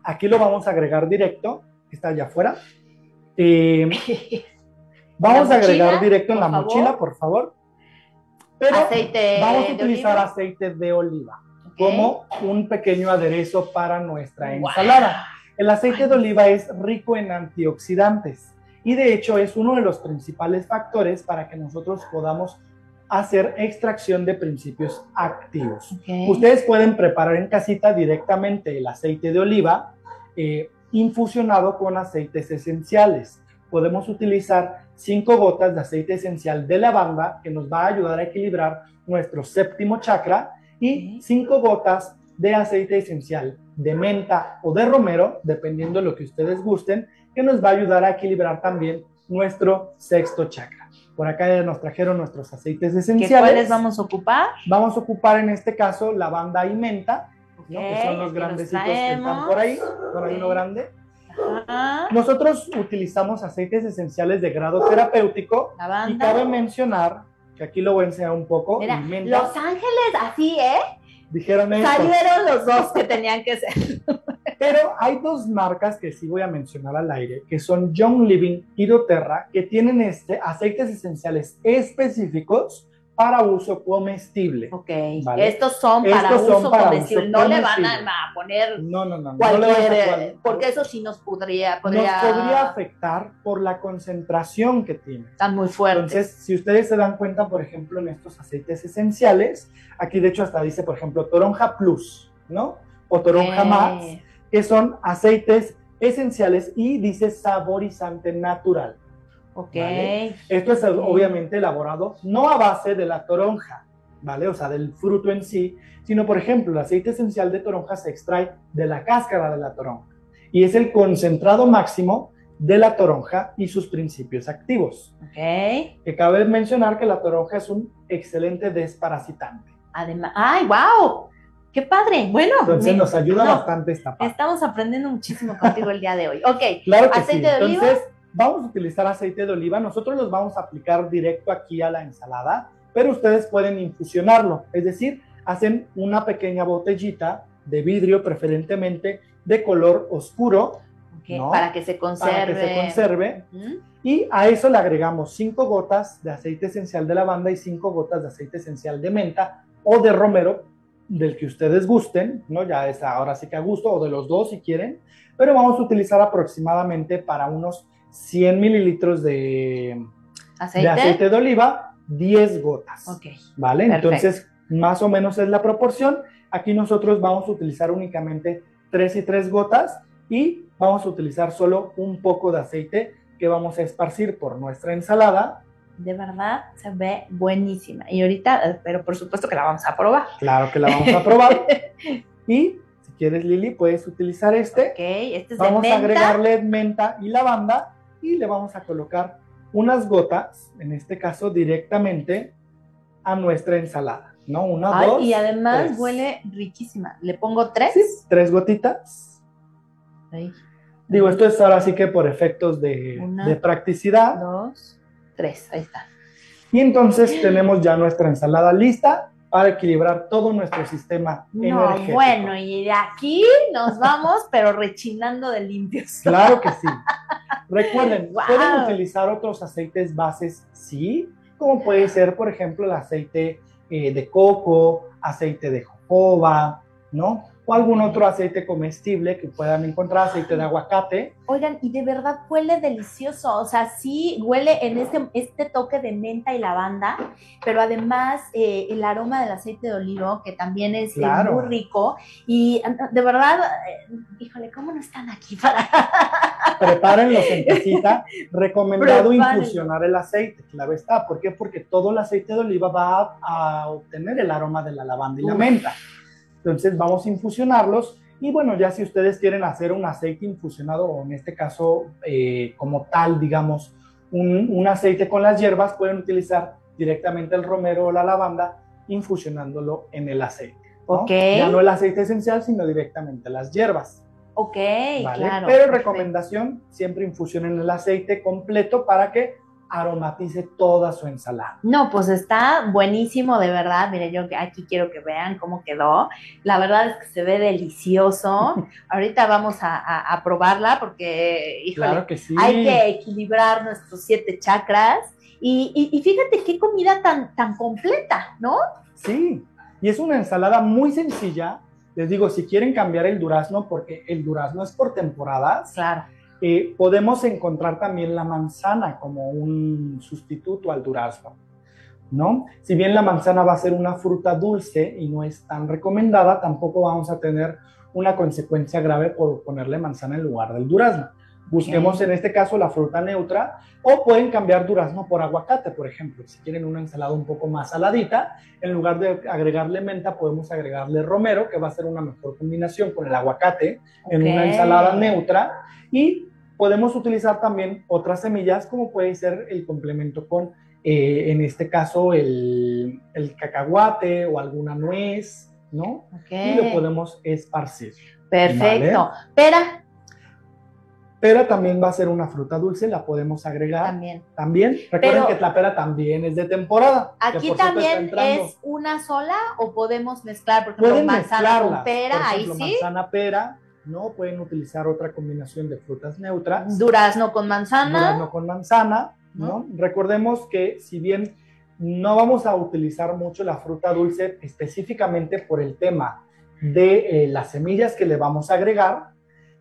aquí lo vamos a agregar directo, está allá afuera. Eh, Vamos a agregar directo en la favor. mochila, por favor. Pero Aceite vamos a de utilizar oliva. aceite de oliva. Como un pequeño aderezo para nuestra ensalada. El aceite de oliva es rico en antioxidantes y de hecho es uno de los principales factores para que nosotros podamos hacer extracción de principios activos. Ustedes pueden preparar en casita directamente el aceite de oliva eh, infusionado con aceites esenciales. Podemos utilizar 5 gotas de aceite esencial de lavanda que nos va a ayudar a equilibrar nuestro séptimo chakra y 5 gotas de aceite esencial de menta o de romero, dependiendo de lo que ustedes gusten, que nos va a ayudar a equilibrar también nuestro sexto chakra. Por acá ya nos trajeron nuestros aceites ¿Qué esenciales. cuáles vamos a ocupar? Vamos a ocupar en este caso lavanda y menta, ¿no? que son los grandecitos que están por ahí, por ahí uno Ok. grande. Ajá. Nosotros utilizamos aceites esenciales de grado terapéutico y Lavanda. cabe mencionar, que aquí lo voy a enseñar un poco, Mira, Los Ángeles, así, ¿eh? dijeron. Salieron los dos que tenían que ser. Pero hay dos marcas que sí voy a mencionar al aire, que son Young Living y doTERRA, que tienen este, aceites esenciales específicos para uso comestible. Ok. Vale. Estos son para son uso para comestible. uso No le van a, a poner No, no, no. no le cualquier. eh, cual- porque eso sí nos podría. nos podría podría afectar por la concentración que tiene. Están muy fuertes. Entonces, si ustedes se dan cuenta, por ejemplo, en estos aceites esenciales, aquí de hecho hasta dice, por ejemplo, Toronja Plus, ¿no? O Toronja Ok. Max, que son aceites esenciales y dice saborizante natural. Ok. ¿vale? Esto es obviamente elaborado no a base de la toronja, ¿vale? O sea, del fruto en sí, sino, por ejemplo, el aceite esencial de toronja se extrae de la cáscara de la toronja y es el concentrado máximo de la toronja y sus principios activos. Ok. Que cabe mencionar que la toronja es un excelente desparasitante. Además. ¡Ay, wow! ¡Qué padre! Bueno. Entonces me- nos ayuda no, bastante esta parte. Estamos aprendiendo muchísimo contigo el día de hoy. Ok. Claro que aceite sí. de oliva. Vamos a utilizar aceite de oliva. Nosotros los vamos a aplicar directo aquí a la ensalada, pero ustedes pueden infusionarlo. Es decir, hacen una pequeña botellita de vidrio, preferentemente de color oscuro, Ok, ¿no? Para que se conserve. para que se conserve. Ujú. Y a eso le agregamos 5 gotas de aceite esencial de lavanda y 5 gotas de aceite esencial de menta o de romero, del que ustedes gusten, ¿no? Ya es ahora sí que a gusto, o de los dos si quieren, pero vamos a utilizar aproximadamente para unos 100 mililitros de ¿Aceite? de aceite de oliva, 10 gotas. Ok. ¿Vale? Perfecto. Entonces, más o menos es la proporción. Aquí nosotros vamos a utilizar únicamente 3 y 3 gotas y vamos a utilizar solo un poco de aceite que vamos a esparcir por nuestra ensalada. De verdad se ve buenísima. Y ahorita, eh, pero por supuesto que la vamos a probar. Claro que la vamos a probar. y si quieres, Lili, puedes utilizar este. Ok, este es Vamos de a menta. agregarle menta y lavanda y le vamos a colocar unas gotas, en este caso directamente a nuestra ensalada, ¿no? Una, Ay, dos, y además tres. huele riquísima. ¿Le pongo tres? Sí, tres gotitas. Ahí. Digo, esto es ahora sí que por efectos de, Una, de practicidad. Dos, tres. Ahí está. Y entonces tenemos ya nuestra ensalada lista para equilibrar todo nuestro sistema No, energético. bueno, y de aquí nos vamos, pero rechinando de limpios. Claro que sí. Recuerden, Wow. pueden utilizar otros aceites bases, sí, como puede ser, por ejemplo, el aceite eh, de coco, aceite de jojoba, ¿no? O algún otro aceite comestible que puedan encontrar, aceite de aguacate. Oigan, y de verdad huele delicioso. O sea, sí huele en este, este toque de menta y lavanda, pero además eh, el aroma del aceite de olivo, que también es eh, muy rico. Y de verdad, eh, híjole, ¿cómo no están aquí para.? Prepárenlos en casita. Recomendado Prepárenlo. infusionar el aceite, claro está. ¿Por qué? Porque todo el aceite de oliva va a, a obtener el aroma de la lavanda y la menta. Entonces vamos a infusionarlos y bueno, ya si ustedes quieren hacer un aceite infusionado o en este caso eh, como tal, digamos, un, un aceite con las hierbas, pueden utilizar directamente el romero o la lavanda infusionándolo en el aceite. ¿no? Ok. Ya no el aceite esencial, sino directamente las hierbas. Ok, ¿vale? claro. Pero perfecto. recomendación, siempre infusionen el aceite completo para que aromatice toda su ensalada. No, pues está buenísimo, de verdad. Mire, yo aquí quiero que vean cómo quedó. La verdad es que se ve delicioso. Ahorita vamos a, a- a probarla porque, híjole, Claro que sí. hay que equilibrar nuestros siete chakras. Y, y- y fíjate qué comida tan, tan completa, ¿no? Sí, y es una ensalada muy sencilla. Les digo, si quieren cambiar el durazno, porque el durazno es por temporadas, Claro. Eh, podemos encontrar también la manzana como un sustituto al durazno, ¿no? Si bien la manzana va a ser una fruta dulce y no es tan recomendada, tampoco vamos a tener una consecuencia grave por ponerle manzana en lugar del durazno. Busquemos en este caso la fruta neutra o pueden cambiar durazno por aguacate, por ejemplo. Si quieren una ensalada un poco más saladita, en lugar de agregarle menta, podemos agregarle romero, que va a ser una mejor combinación con el aguacate en una ensalada neutra. Y podemos utilizar también otras semillas, como puede ser el complemento con, eh, en este caso, el, el cacahuate o alguna nuez, ¿no? Ok. Y lo podemos esparcir. Perfecto. ¿vale? Pera Pero también va a ser una fruta dulce, la podemos agregar. también. También, recuerden Pero- que la pera también es de temporada. Aquí también es una sola o podemos mezclar, por ejemplo, Pueden manzana con pera, por ahí sí. manzana pera, ¿no? Pueden utilizar otra combinación de frutas neutras. Durazno con manzana. durazno con manzana, ¿no? Recordemos que si bien no vamos a utilizar mucho la fruta dulce específicamente por el tema de eh, las semillas que le vamos a agregar,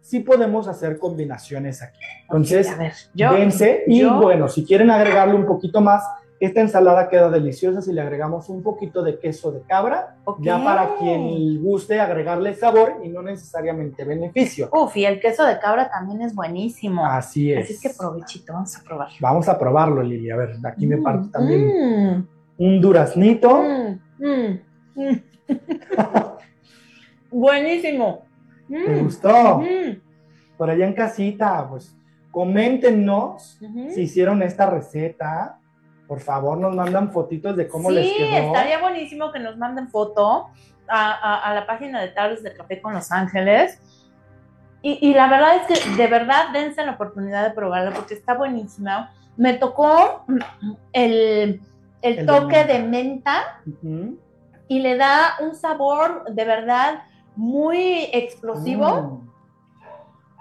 sí podemos hacer combinaciones aquí. Entonces, a ver, yo- dense y yo- bueno, si quieren agregarle un poquito más, esta ensalada queda deliciosa si le agregamos un poquito de queso de cabra, ya para quien guste agregarle sabor y no necesariamente beneficio. Uf, y el queso de cabra también es buenísimo. Así es. Así es que provechito, vamos a probar. Vamos a probarlo, Lili. A ver, aquí me parto Mm, también mm, un duraznito. mm. Buenísimo. ¿Te gustó? Por allá en casita, pues coméntenos Ujú. si hicieron esta receta. Por favor, nos mandan fotitos de cómo sí, les quedó. estaría buenísimo que nos manden foto a, a- a la página de Tardes de Café con Los Ángeles. Y, y la verdad es que de verdad dense la oportunidad de probarla porque está buenísima. Me tocó el, el El de toque menta. de menta y le da un sabor de verdad muy explosivo,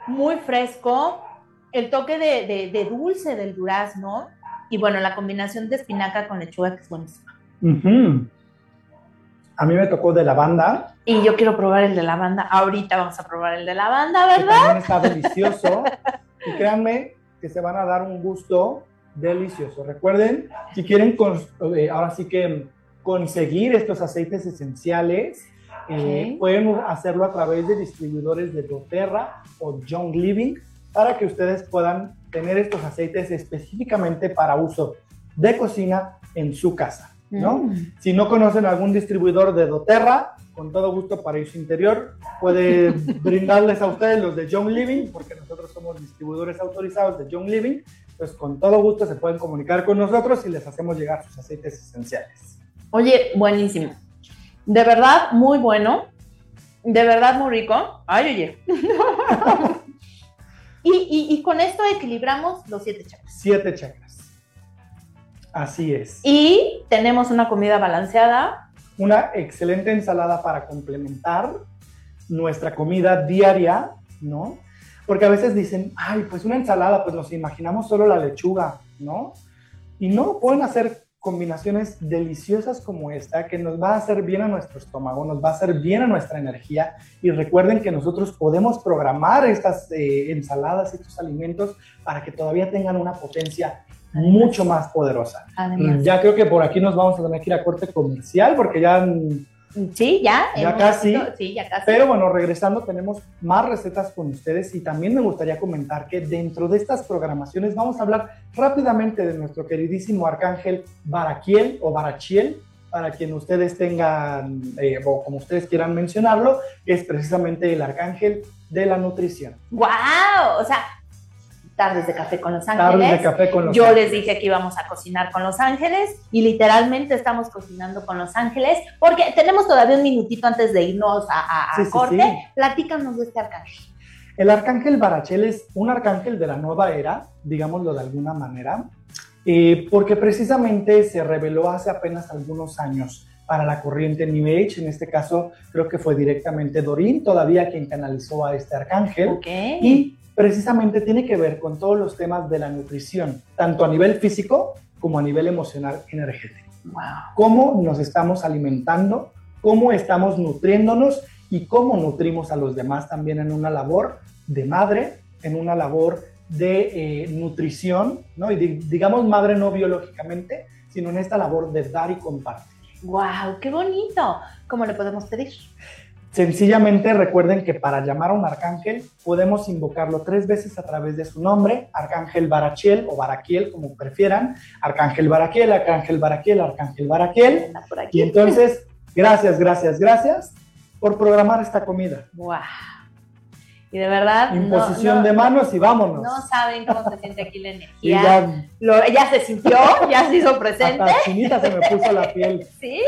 Mm. muy fresco, el toque de, de- de dulce del durazno y bueno, la combinación de espinaca con lechuga que es buenísima. Ujú. A mí me tocó de lavanda, Y yo quiero probar el de lavanda. Ahorita vamos a probar el de lavanda, que ¿verdad? también está delicioso. y créanme que se van a dar un gusto delicioso. Recuerden, si quieren, eh, ahora sí que conseguir estos aceites esenciales, eh, Ok. pueden hacerlo a través de distribuidores de doTERRA o Young Living para que ustedes puedan tener estos aceites específicamente para uso de cocina en su casa, ¿no? Mm. Si no conocen algún distribuidor de doTERRA, con todo gusto para su interior, puede brindarles a ustedes los de Young Living, porque nosotros somos distribuidores autorizados de Young Living, pues con todo gusto se pueden comunicar con nosotros y les hacemos llegar sus aceites esenciales. Oye, buenísimo. De verdad, muy bueno. De verdad, muy rico. Ay, oye. y, y- y con esto equilibramos los siete chakras. Siete chakras. Así es. Y tenemos una comida balanceada. Una excelente ensalada para complementar nuestra comida diaria, ¿no? Porque a veces dicen, ay, pues una ensalada, pues nos imaginamos solo la lechuga, ¿no? Y no, pueden hacer combinaciones deliciosas como esta que nos va a hacer bien a nuestro estómago, nos va a hacer bien a nuestra energía. Y recuerden que nosotros podemos programar estas eh, ensaladas, estos alimentos, para que todavía tengan una potencia mucho más poderosa. Además. Ya creo que por aquí nos vamos a tener que ir a corte comercial porque ya mm, Sí, ya. Ya casi. Sí, ya casi. pero bueno, regresando tenemos más recetas con ustedes y también me gustaría comentar que dentro de estas programaciones vamos a hablar rápidamente de nuestro queridísimo arcángel Baraquiel o Barachiel, para quien ustedes tengan, eh, o como ustedes quieran mencionarlo, es precisamente el arcángel de la nutrición. ¡Wow! O sea, tardes de café con Los Tardes Ángeles. de café con los Yo ángeles. les dije que íbamos a cocinar con Los Ángeles y literalmente estamos cocinando con Los Ángeles porque tenemos todavía un minutito antes de irnos a, a- a Sí, corte. sí. Platícanos de este arcángel. El arcángel Barachel es un arcángel de la nueva era, digámoslo de alguna manera. eh, porque precisamente se reveló hace apenas algunos años para la corriente New Age, en este caso creo que fue directamente Dorín todavía quien canalizó a este arcángel, Ok. y precisamente tiene que ver con todos los temas de la nutrición, tanto a nivel físico como a nivel emocional energético. Wow. Cómo nos estamos alimentando, cómo estamos nutriéndonos y cómo nutrimos a los demás también en una labor de madre, en una labor de eh, nutrición, ¿no? Y di- digamos madre no biológicamente, sino en esta labor de dar y compartir. Wow, qué bonito. ¿Cómo le podemos pedir? Sencillamente recuerden que para llamar a un arcángel podemos invocarlo tres veces a través de su nombre, Arcángel Barachiel o Baraquiel, como prefieran, Arcángel Baraquiel, Arcángel Baraquiel, Arcángel Baraquiel. Y entonces, gracias, gracias, gracias por programar esta comida. Wow. Y de verdad. no- Imposición no- de manos y vámonos. No saben cómo se siente aquí la energía. ya, Lo- ya se sintió, ya se hizo presente. hasta chinita se me puso la piel. Sí,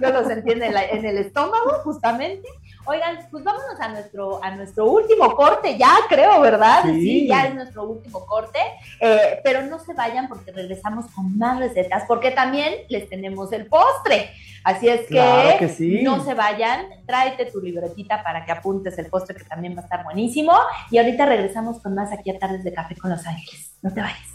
yo lo sentí en en el estómago, justamente. Oigan, pues vámonos a nuestro, a nuestro último corte, ya creo, ¿verdad? Sí. ya es nuestro último corte. Eh, pero no se vayan porque regresamos con más recetas, porque también les tenemos el postre. Así es que, Claro que sí. no se vayan, tráete tu libretita para que apuntes el postre que también va a estar buenísimo. Y ahorita regresamos con más aquí a Tardes de Café con Los Ángeles. No te vayas.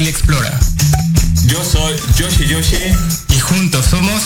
Charlie Explora. Yo soy Yoshi Yoshi. Y juntos somos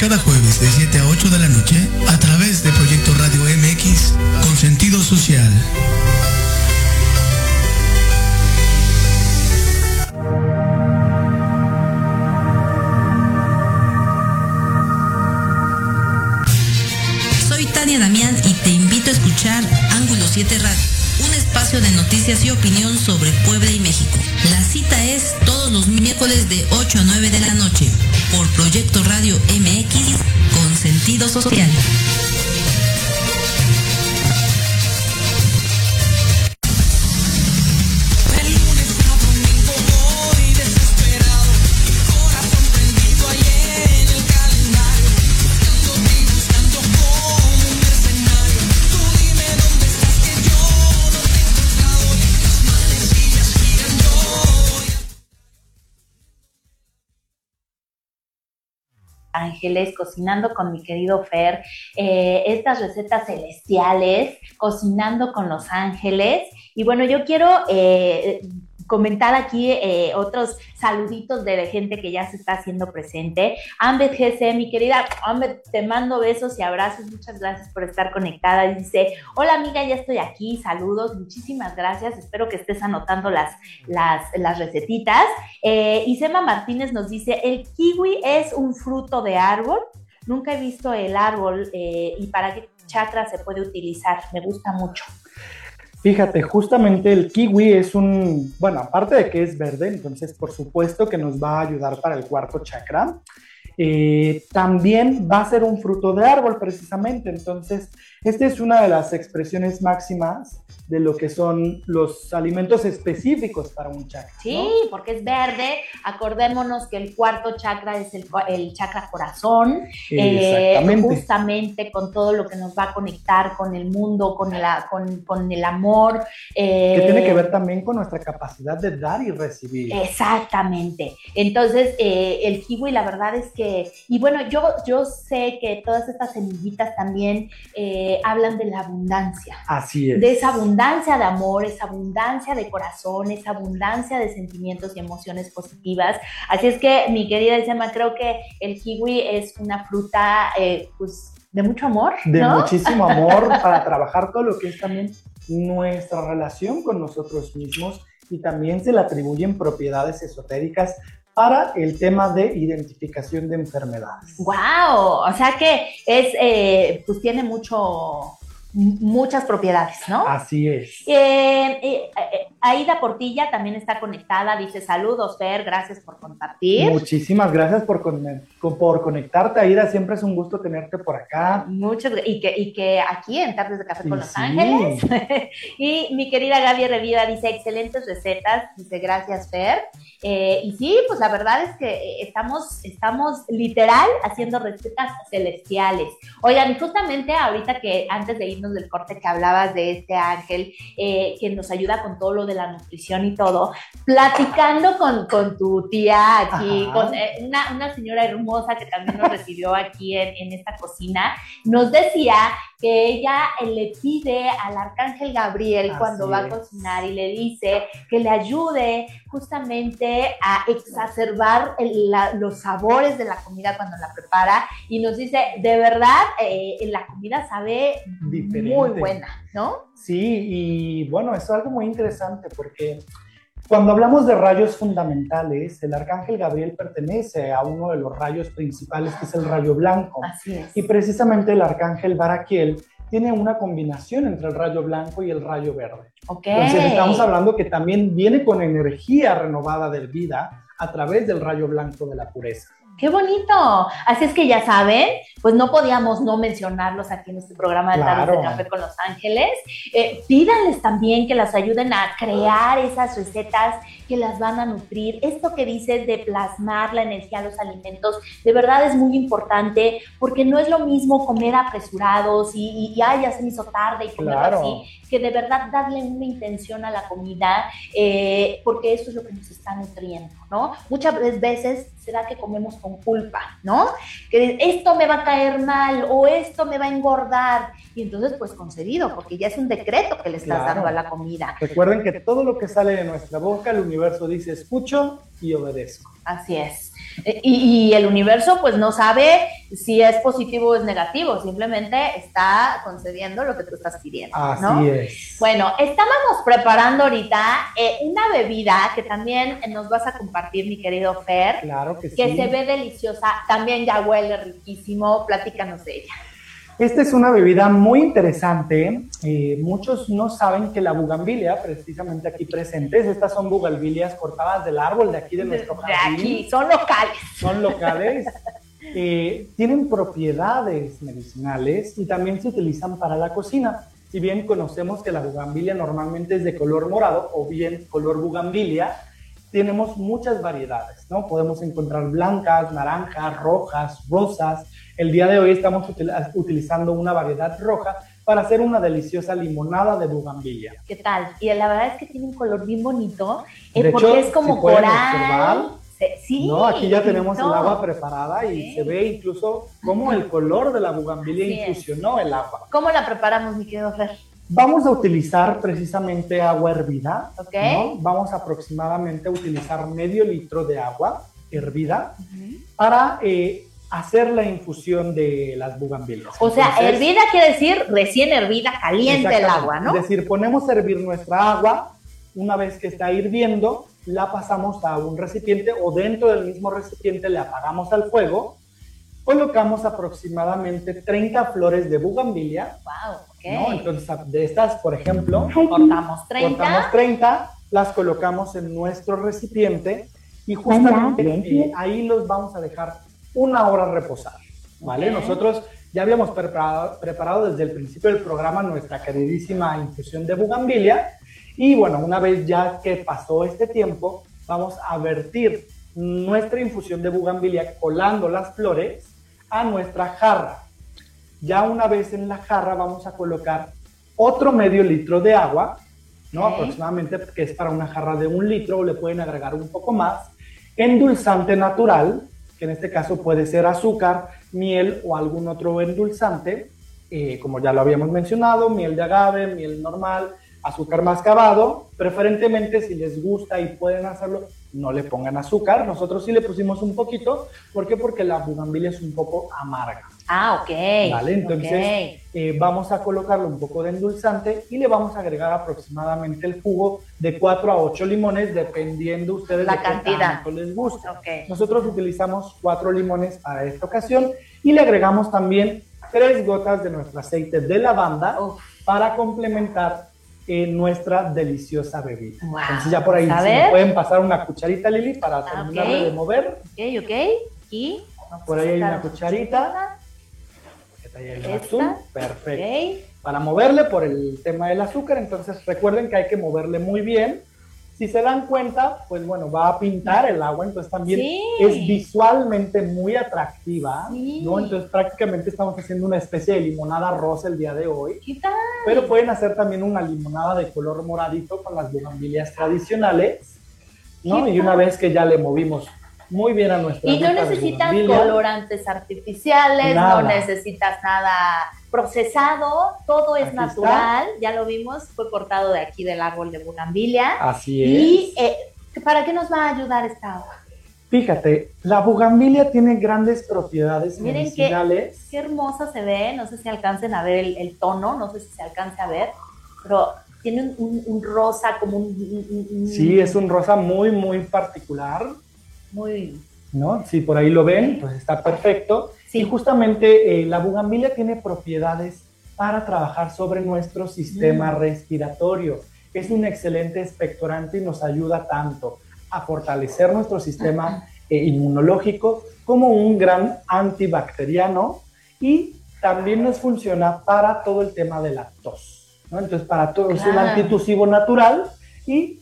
cada jueves de 7 a 8 de la noche a través de Proyecto Radio MX con sentido social. Soy Tania Damián y te invito a escuchar Ángulo 7 Radio. un espacio de noticias y opinión sobre Puebla y México. La cita es todos los miércoles de 8 a 9 de la noche por Proyecto Radio MX sentido social. Cocinando con mi querido Fer, eh, estas recetas celestiales, cocinando con los ángeles. Y bueno, yo quiero eh, comentar aquí eh, otros saluditos de gente que ya se está haciendo presente. Ambet GC, mi querida Ambet, te mando besos y abrazos. Muchas gracias por estar conectada. Dice, hola amiga, ya estoy aquí. Saludos, muchísimas gracias. Espero que estés anotando las, las, las recetitas. Eh, Isema Martínez nos dice, el kiwi es un fruto de árbol. Nunca he visto el árbol eh, y para qué chakra se puede utilizar. Me gusta mucho. Fíjate, justamente el kiwi es un, bueno, aparte de que es verde, entonces por supuesto que nos va a ayudar para el cuarto chakra. Eh, también va a ser un fruto de árbol precisamente, entonces esta es una de las expresiones máximas de lo que son los alimentos específicos para un chakra. Sí, ¿no? porque es verde. Acordémonos que el cuarto chakra es el, el chakra corazón, eh, Exactamente. justamente con todo lo que nos va a conectar con el mundo, con el, con, con el amor. eh, Que tiene que ver también con nuestra capacidad de dar y recibir. Exactamente. Entonces, eh, el kiwi, la verdad es que, y bueno, yo, yo sé que todas estas semillitas también eh, hablan de la abundancia. Así es. De esa abundancia de amor, esa abundancia de corazón, esa abundancia de sentimientos y emociones positivas. Así es que, mi querida Isema, creo que el kiwi es una fruta, eh, pues, de mucho amor. de ¿no? muchísimo amor para trabajar todo lo que es también nuestra relación con nosotros mismos y también se le atribuyen propiedades esotéricas para el tema de identificación de enfermedades. ¡Wow! O sea que es, eh, pues tiene mucho, muchas propiedades, ¿no? Así es. Eh, eh, Aida Portilla también está conectada, dice saludos, Fer, gracias por compartir. Muchísimas gracias por, por conectarte, Aida. Siempre es un gusto tenerte por acá. Muchas gra- y que, y que aquí en Tardes de Café con Los sí. Ángeles. y mi querida Gaby Revida dice excelentes recetas, dice gracias Fer. Eh, y sí, pues la verdad es que eh, estamos, estamos literal haciendo recetas celestiales. Oigan, y justamente ahorita que antes de irnos del corte que hablabas de este ángel eh, que nos ayuda con todo lo de la nutrición y todo, platicando con, con tu tía aquí, Ajá. con eh, una, una señora hermosa que también nos recibió aquí en, en esta cocina, nos decía que ella eh, le pide al arcángel Gabriel Así cuando va a cocinar y le dice que le ayude justamente a exacerbar el- la- los sabores de la comida cuando la prepara y nos dice, de verdad, eh, la comida sabe Diferente. muy buena, ¿no? Sí, y bueno, eso es algo muy interesante porque cuando hablamos de rayos fundamentales, el arcángel Gabriel pertenece a uno de los rayos principales, que es el rayo blanco. Así es. Y precisamente el arcángel Baraquiel tiene una combinación entre el rayo blanco y el rayo verde. Ok. Entonces estamos hablando que también viene con energía renovada de vida a través del rayo blanco de la pureza. ¡Qué bonito! Así es que ya saben, pues no podíamos no mencionarlos aquí en este programa de Tardes de Claro. Café con Los Ángeles. Eh, pídanles también que las ayuden a crear esas recetas que las van a nutrir. Esto que dices de plasmar la energía a los alimentos, de verdad es muy importante porque no es lo mismo comer apresurados y, ay, ya se me hizo tarde y comer Claro. así, que de verdad darle una intención a la comida, eh, porque eso es lo que nos está nutriendo, ¿no? Muchas veces será que comemos con culpa, ¿no? Que esto me va a caer mal o esto me va a engordar. Y entonces, pues concedido, porque ya es un decreto que le estás Claro. dando a la comida. Recuerden que todo lo que sale de nuestra boca, el universo dice escucho y obedezco. Así es. Eh, Y, y el universo pues no sabe si es positivo o es negativo, simplemente está concediendo lo que tú estás pidiendo. Así ¿no? es. Bueno, estábamos preparando ahorita eh, una bebida que también nos vas a compartir, mi querido Fer, Claro que, que sí. se ve deliciosa, también ya huele riquísimo, platícanos de ella. Esta es una bebida muy interesante. Eh, muchos no saben que la bugambilia, precisamente aquí presentes, estas son bugambilias cortadas del árbol de aquí de nuestro De jardín. aquí, son locales. Son locales. Eh, tienen propiedades medicinales y también se utilizan para la cocina. Si bien conocemos que la bugambilia normalmente es de color morado o bien color bugambilia, tenemos muchas variedades, ¿no? Podemos encontrar blancas, naranjas, rojas, rosas. El día de hoy estamos util- utilizando una variedad roja para hacer una deliciosa limonada de bugambilia. ¿Qué tal? Y la verdad es que tiene un color bien bonito, eh, De porque hecho, es como si coral. observar, Se- sí. No, aquí ya tenemos el no. agua preparada y se ve incluso cómo el color de la bugambilia Así es. infusionó el agua. ¿Cómo la preparamos, mi querido Fer? Vamos a utilizar precisamente agua hervida. Ok. ¿no? Vamos aproximadamente a utilizar medio litro de agua hervida para eh, hacer la infusión de las bugambilias. O sea, Entonces, hervida quiere decir recién hervida, caliente el agua, ¿no? Es decir, ponemos a hervir nuestra agua, una vez que está hirviendo, la pasamos a un recipiente o dentro del mismo recipiente le apagamos al fuego, colocamos aproximadamente 30 flores de bugambilia, Wow, ok. ¿no? Entonces, de estas, por ejemplo, Cortamos 30. cortamos 30, las colocamos en nuestro recipiente y justamente eh, ahí los vamos a dejar una hora reposar, ¿vale? Nosotros ya habíamos preparado, preparado desde el principio del programa nuestra queridísima infusión de bugambilia y bueno, una vez ya que pasó este tiempo, vamos a vertir nuestra infusión de bugambilia colando las flores a nuestra jarra. Ya una vez en la jarra vamos a colocar otro medio litro de agua, ¿no? Aproximadamente, que es para una jarra de un litro, o le pueden agregar un poco más. Endulzante natural, que en este caso puede ser azúcar, miel o algún otro endulzante, eh, como ya lo habíamos mencionado, miel de agave, miel normal, azúcar mascabado. Preferentemente, si les gusta y pueden hacerlo, no le pongan azúcar. Nosotros sí le pusimos un poquito. ¿Por qué? Porque la bugambilia es un poco amarga. Ah, ok. Vale, entonces eh, vamos a colocarle un poco de endulzante y le vamos a agregar aproximadamente el jugo de 4 a 8 limones, dependiendo ustedes La de cantidad. tanto les gusta. Ok. Nosotros utilizamos 4 limones para esta ocasión y le agregamos también 3 gotas de nuestro aceite de lavanda para complementar eh, nuestra deliciosa bebida. Wow. Entonces ya por ahí si me pueden pasar una cucharita, Lili, para Ah, terminar de mover. Ok, ok. Y Por ahí hay una cucharita. La Esta. azul. Perfecto. Para moverle por el tema del azúcar, entonces recuerden que hay que moverle muy bien. Si se dan cuenta, pues bueno, va a pintar el agua, entonces también Sí. es visualmente muy atractiva, Sí. ¿no? Entonces prácticamente estamos haciendo una especie de limonada rosa el día de hoy. ¿Qué tal? Pero pueden hacer también una limonada de color moradito con las bugambilias tradicionales, ¿no? ¿Qué Y una vez que ya le movimos muy bien a nuestra Y no necesitas colorantes artificiales, Nada. no necesitas nada procesado, todo es Aquí natural, ya lo vimos, fue cortado de aquí del árbol de bugambilia. Así Y eh, ¿para qué nos va a ayudar esta agua? Fíjate, la bugambilia tiene grandes propiedades Miren qué, medicinales. qué hermosa se ve, no sé si alcancen a ver el, el tono, no sé si se alcance a ver, pero tiene un, un- un rosa como un- un- Sí, es un rosa muy, muy particular, Muy... ¿no? Si por ahí lo ven, pues está perfecto. Y justamente eh, la bugambilia tiene propiedades para trabajar sobre nuestro sistema Mm. respiratorio. Es un excelente expectorante y nos ayuda tanto a fortalecer nuestro sistema eh, inmunológico como un gran antibacteriano y también nos funciona para todo el tema de la tos. ¿no? Entonces, para todo es un antitusivo natural y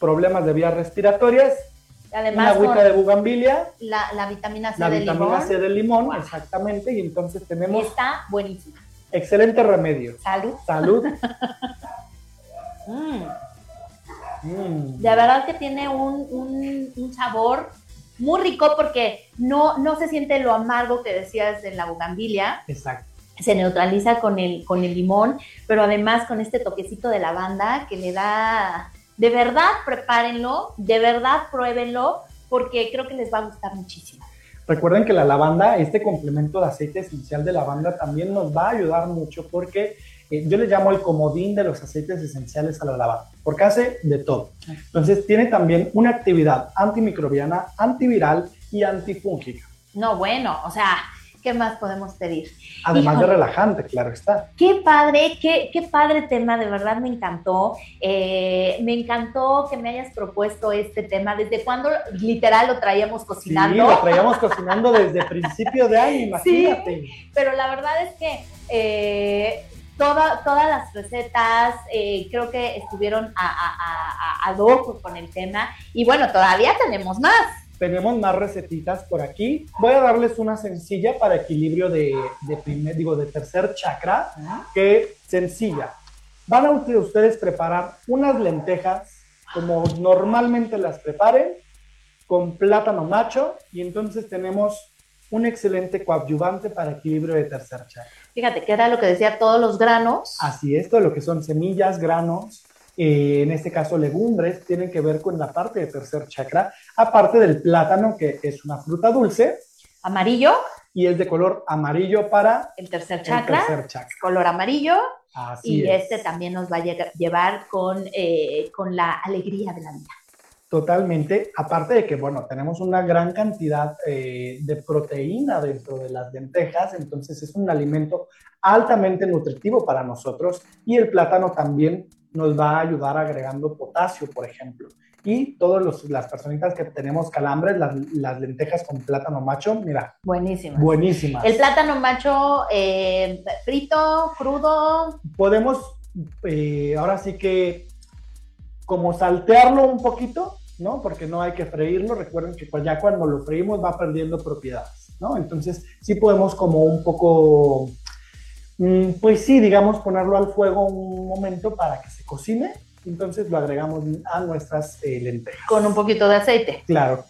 problemas de vías respiratorias, una Además, agüita con de bugambilia, la, la vitamina C la del vitamina limón C del limón, exactamente, y entonces tenemos está buenísima. excelente remedio. Salud. Salud. Mm. Mm. De verdad que tiene un, un- un sabor muy rico porque no, no se siente lo amargo que decías en la bugambilia. Exacto. Se neutraliza con el, con el limón, pero además con este toquecito de lavanda que le da... De verdad, prepárenlo, de verdad, pruébenlo, porque creo que les va a gustar muchísimo. Recuerden que la lavanda, este complemento de aceite esencial de lavanda también nos va a ayudar mucho porque eh, yo le llamo el comodín de los aceites esenciales a la lavanda, porque hace de todo. Entonces tiene también una actividad antimicrobiana, antiviral y antifúngica. No, bueno, o sea, ¿Qué más podemos pedir? Además Híjole. de relajante, claro está. Qué padre, qué, qué padre tema, de verdad me encantó. Eh, me encantó que me hayas propuesto este tema. ¿Desde cuándo literal lo traíamos Sí, cocinando? lo traíamos cocinando desde principio de año, imagínate. Pero la verdad es que eh, toda- todas las recetas eh, creo que estuvieron a, a, a, a- ad hoc con el tema. Y bueno, todavía tenemos más. Tenemos más recetitas por aquí. Voy a darles una sencilla para equilibrio de, de primer, digo, de tercer chakra, que sencilla. Van a usted- ustedes preparar unas lentejas como normalmente las preparen, con plátano macho, y entonces tenemos un excelente coadyuvante para equilibrio de tercer chakra. Fíjate, que era lo que decía todos los granos. Así es, todo lo que son semillas, granos, eh, en este caso legumbres, tienen que ver con la parte de tercer chakra, aparte del plátano, que es una fruta dulce. Amarillo. Y es de color amarillo para el tercer chakra. El tercer chakra. Color amarillo. Así y es. este también nos va a llevar con, eh, con la alegría de la vida. Totalmente, aparte de que, bueno, tenemos una gran cantidad eh, de proteína dentro de las lentejas, entonces es un alimento altamente nutritivo para nosotros y el plátano también nos va a ayudar agregando potasio, por ejemplo. Y todas las personitas que tenemos calambres, las, las lentejas con plátano macho, mira, Buenísimas. buenísimas. El plátano macho eh, frito, crudo. Podemos, eh, ahora sí que, como saltearlo un poquito, ¿no? Porque no hay que freírlo. Recuerden que pues ya cuando lo freímos va perdiendo propiedades, ¿no? Entonces sí podemos como un poco, mm, pues sí, digamos, ponerlo al fuego un momento para que se cocine. Entonces lo agregamos a nuestras eh, lentejas. Con un poquito de aceite. Claro.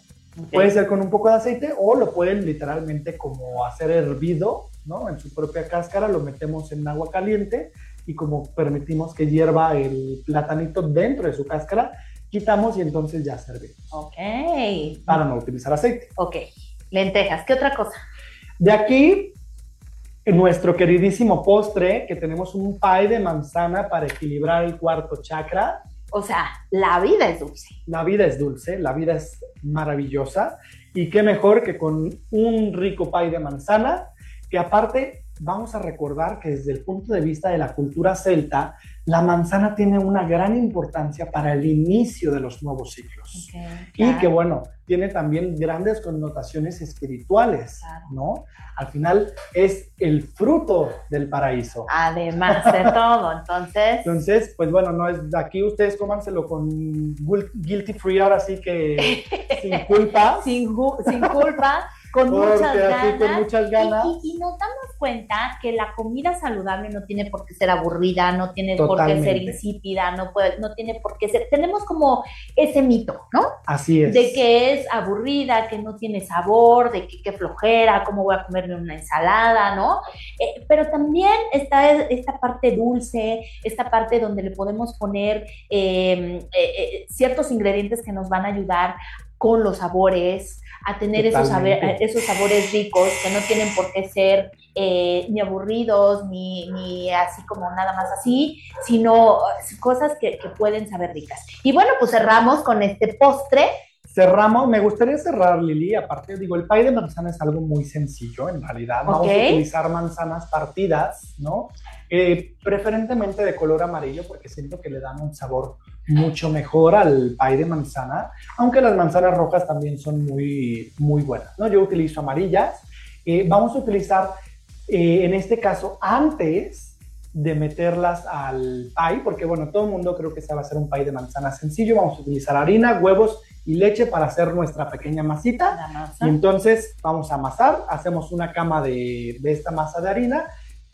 Puede ser con un poco de aceite o lo pueden literalmente como hacer hervido, ¿no? En su propia cáscara lo metemos en agua caliente y como permitimos que hierva el platanito dentro de su cáscara, quitamos y entonces ya servimos Ok. para no utilizar aceite. Ok. Lentejas. ¿Qué otra cosa? De aquí, nuestro queridísimo postre, que tenemos un pie de manzana para equilibrar el cuarto chakra. O sea, la vida es dulce. La vida es dulce, la vida es maravillosa. Y qué mejor que con un rico pie de manzana, que aparte vamos a recordar que desde el punto de vista de la cultura celta, la manzana tiene una gran importancia para el inicio de los nuevos ciclos. Y que bueno, tiene también grandes connotaciones espirituales, ¿no? Al final es el fruto del paraíso. Además de todo, entonces. Entonces, pues bueno, no es aquí ustedes cómanselo con guilty free, ahora sí que sin culpa. sin culpa, con Porque muchas ganas. con muchas ganas. Y, y- y nos damos cuenta que la comida saludable no tiene por qué ser aburrida, no tiene por qué ser insípida, no, puede, no tiene por qué ser. Tenemos como ese mito, ¿no? Así es. De que es aburrida, que no tiene sabor, de que qué flojera, cómo voy a comerme una ensalada, ¿no? Eh, pero también está esta parte dulce, esta parte donde le podemos poner eh, eh, eh, ciertos ingredientes que nos van a ayudar con los sabores, a tener esos, Totalmente. esos sabores ricos que no tienen por qué ser eh, ni aburridos, ni, ni así como nada más así, sino eh, cosas que, que pueden saber ricas. Y bueno, pues cerramos con este postre. Cerramos, me gustaría cerrar, Lili, aparte, digo, el pie de manzana es algo muy sencillo, en realidad. Vamos a utilizar manzanas partidas, ¿no? Eh, preferentemente de color amarillo, porque siento que le dan un sabor mucho mejor al pie de manzana, aunque las manzanas rojas también son muy, muy buenas, ¿no? Yo utilizo amarillas. Eh, vamos a utilizar, eh, en este caso, antes de meterlas al pie, porque bueno, todo el mundo creo que se va a hacer un pie de manzana sencillo. Vamos a utilizar harina, huevos y leche para hacer nuestra pequeña masita. La masa. Y entonces vamos a amasar, hacemos una cama de, de esta masa de harina,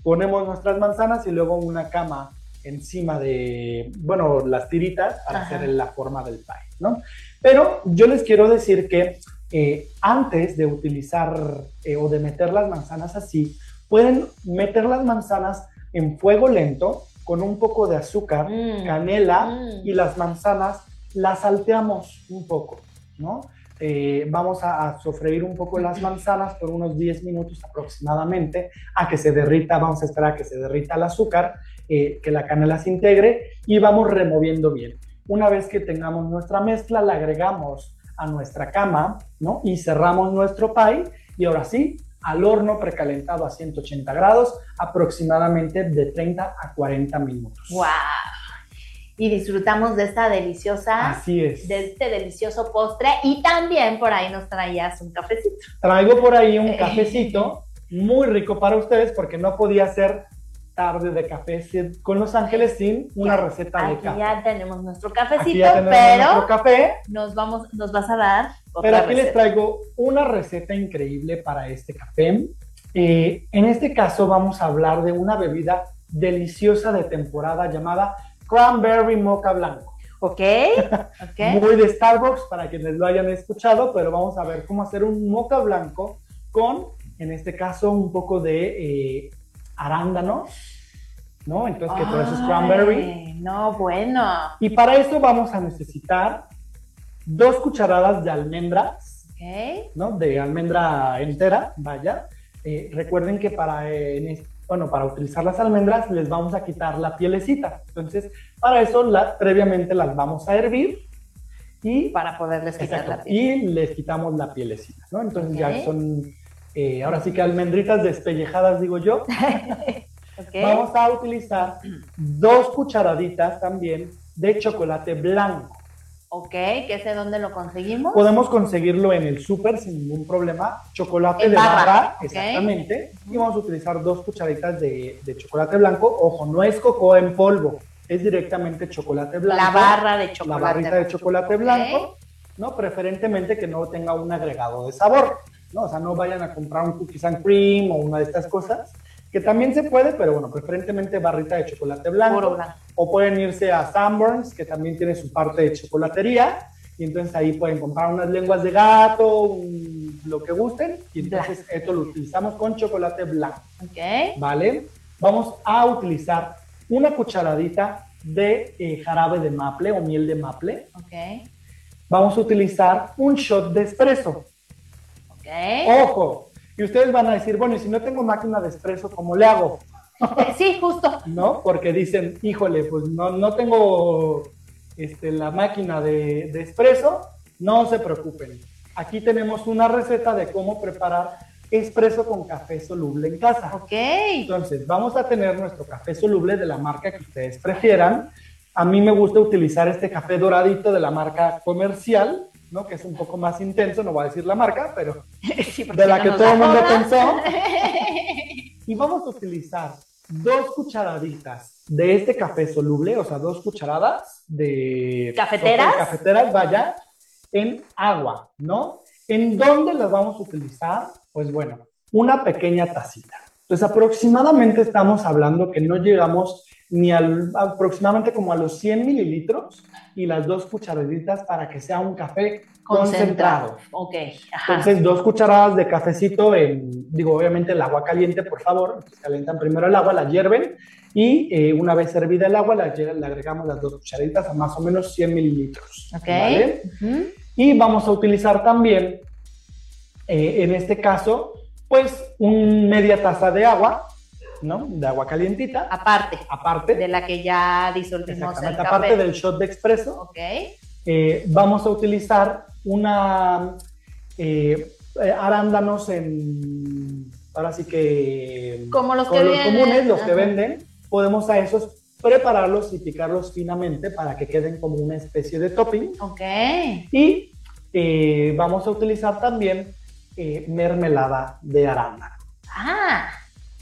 ponemos nuestras manzanas y luego una cama encima de, bueno, las tiritas para Ajá. hacer la forma del pie, ¿no? Pero yo les quiero decir que eh, antes de utilizar eh, o de meter las manzanas así, pueden meter las manzanas en fuego lento con un poco de azúcar, Mm. canela y las manzanas las salteamos un poco, ¿no? Eh, vamos a, a sofreír un poco las manzanas por unos 10 minutos aproximadamente a que se derrita, vamos a esperar a que se derrita el azúcar, eh, que la canela se integre y vamos removiendo bien. Una vez que tengamos nuestra mezcla, la agregamos a nuestra cama, ¿no? Y cerramos nuestro pie y ahora sí, al horno precalentado a 180 grados, aproximadamente de 30 a 40 minutos. ¡Wow! Y disfrutamos de esta deliciosa, Así es. de este delicioso postre. Y también por ahí nos traías un cafecito. Traigo por ahí un cafecito muy rico para ustedes porque no podía ser tarde de café con Los Ángeles sin una receta de Aquí café. ya tenemos nuestro cafecito, ya tenemos pero nuestro café. nos vamos, nos vas a dar otra Pero aquí les receta. traigo una receta increíble para este café. Eh, en este caso vamos a hablar de una bebida deliciosa de temporada llamada Cranberry Mocha Blanco. Ok, ok. Muy de Starbucks para quienes lo hayan escuchado, pero vamos a ver cómo hacer un mocha blanco con, en este caso, un poco de eh, arándanos, ¿no? Entonces, que por eso es cranberry. No, bueno. Y para esto vamos a necesitar dos cucharadas de almendras, Ok. ¿no? De almendra entera, vaya. Eh, recuerden que para, eh, bueno, para utilizar las almendras les vamos a quitar la pielecita. Entonces, para eso la, previamente las vamos a hervir y, Para poderles quitar Exacto, la piel. y les quitamos la pielecita, ¿no? Entonces Ok. ya son, eh, ahora sí que almendritas despellejadas, digo yo. Vamos a utilizar dos cucharaditas también de chocolate blanco. Ok, que sé dónde lo conseguimos. Podemos conseguirlo en el súper sin ningún problema. Chocolate En de barra, exactamente. Y vamos a utilizar dos cucharaditas de, de chocolate blanco. Ojo, no es cocoa en polvo, es directamente chocolate blanco. La barra de chocolate La barrita de chocolate blanco, ¿no? Preferentemente que no tenga un agregado de sabor, ¿no? O sea, no vayan a comprar un cookies and cream o una de estas cosas, que también se puede, pero bueno, preferentemente barrita de chocolate blanco. O pueden irse a Sanborns, que también tiene su parte de chocolatería, y entonces ahí pueden comprar unas lenguas de gato, un- lo que gusten, y entonces esto lo utilizamos con chocolate blanco. Ok. ¿vale? Vamos a utilizar una cucharadita de eh, jarabe de maple o miel de maple. Ok. Vamos a utilizar un shot de espresso. Ok. Ojo. Y ustedes van a decir, bueno, y si no tengo máquina de espresso, ¿cómo le hago? Eh, Sí, justo. ¿No? Porque dicen, híjole, pues no, no tengo este, la máquina de, de espresso. No se preocupen. Aquí tenemos una receta de cómo preparar espresso con café soluble en casa. Ok. Entonces, vamos a tener nuestro café soluble de la marca que ustedes prefieran. A mí me gusta utilizar este café doradito de la marca comercial, ¿no? Que es un poco más intenso, no voy a decir la marca, pero Sí, de la que todo el mundo pensó. Y vamos a utilizar dos cucharaditas de este café soluble, o sea, dos cucharadas de ¿Cafeteras? de cafeteras, vaya, en agua, ¿no? ¿En dónde las vamos a utilizar? Pues bueno, una pequeña tacita. Entonces, aproximadamente estamos hablando que no llegamos ni al, aproximadamente como a los 100 mililitros y las dos cucharaditas para que sea un café concentrado. Ok. Ajá. Entonces, dos cucharadas de cafecito en, digo, obviamente el agua caliente, por favor. Entonces, calientan primero el agua, la hierven y eh, una vez hervida el agua, la, le agregamos las dos cucharaditas a más o menos 100 mililitros. Ok. ¿vale? Ujú. Y vamos a utilizar también, eh, en este caso, pues, un media taza de agua, ¿no? De agua calientita. Aparte. Aparte. De la que ya disolvimos el café. aparte del shot de expreso. Ok. Eh, vamos a utilizar una eh, eh, arándanos en ahora sí que Como los que vienen, comunes los que venden podemos a esos prepararlos y picarlos finamente para que queden como una especie de topping Ok. y eh, vamos a utilizar también eh, mermelada de arándano Ah,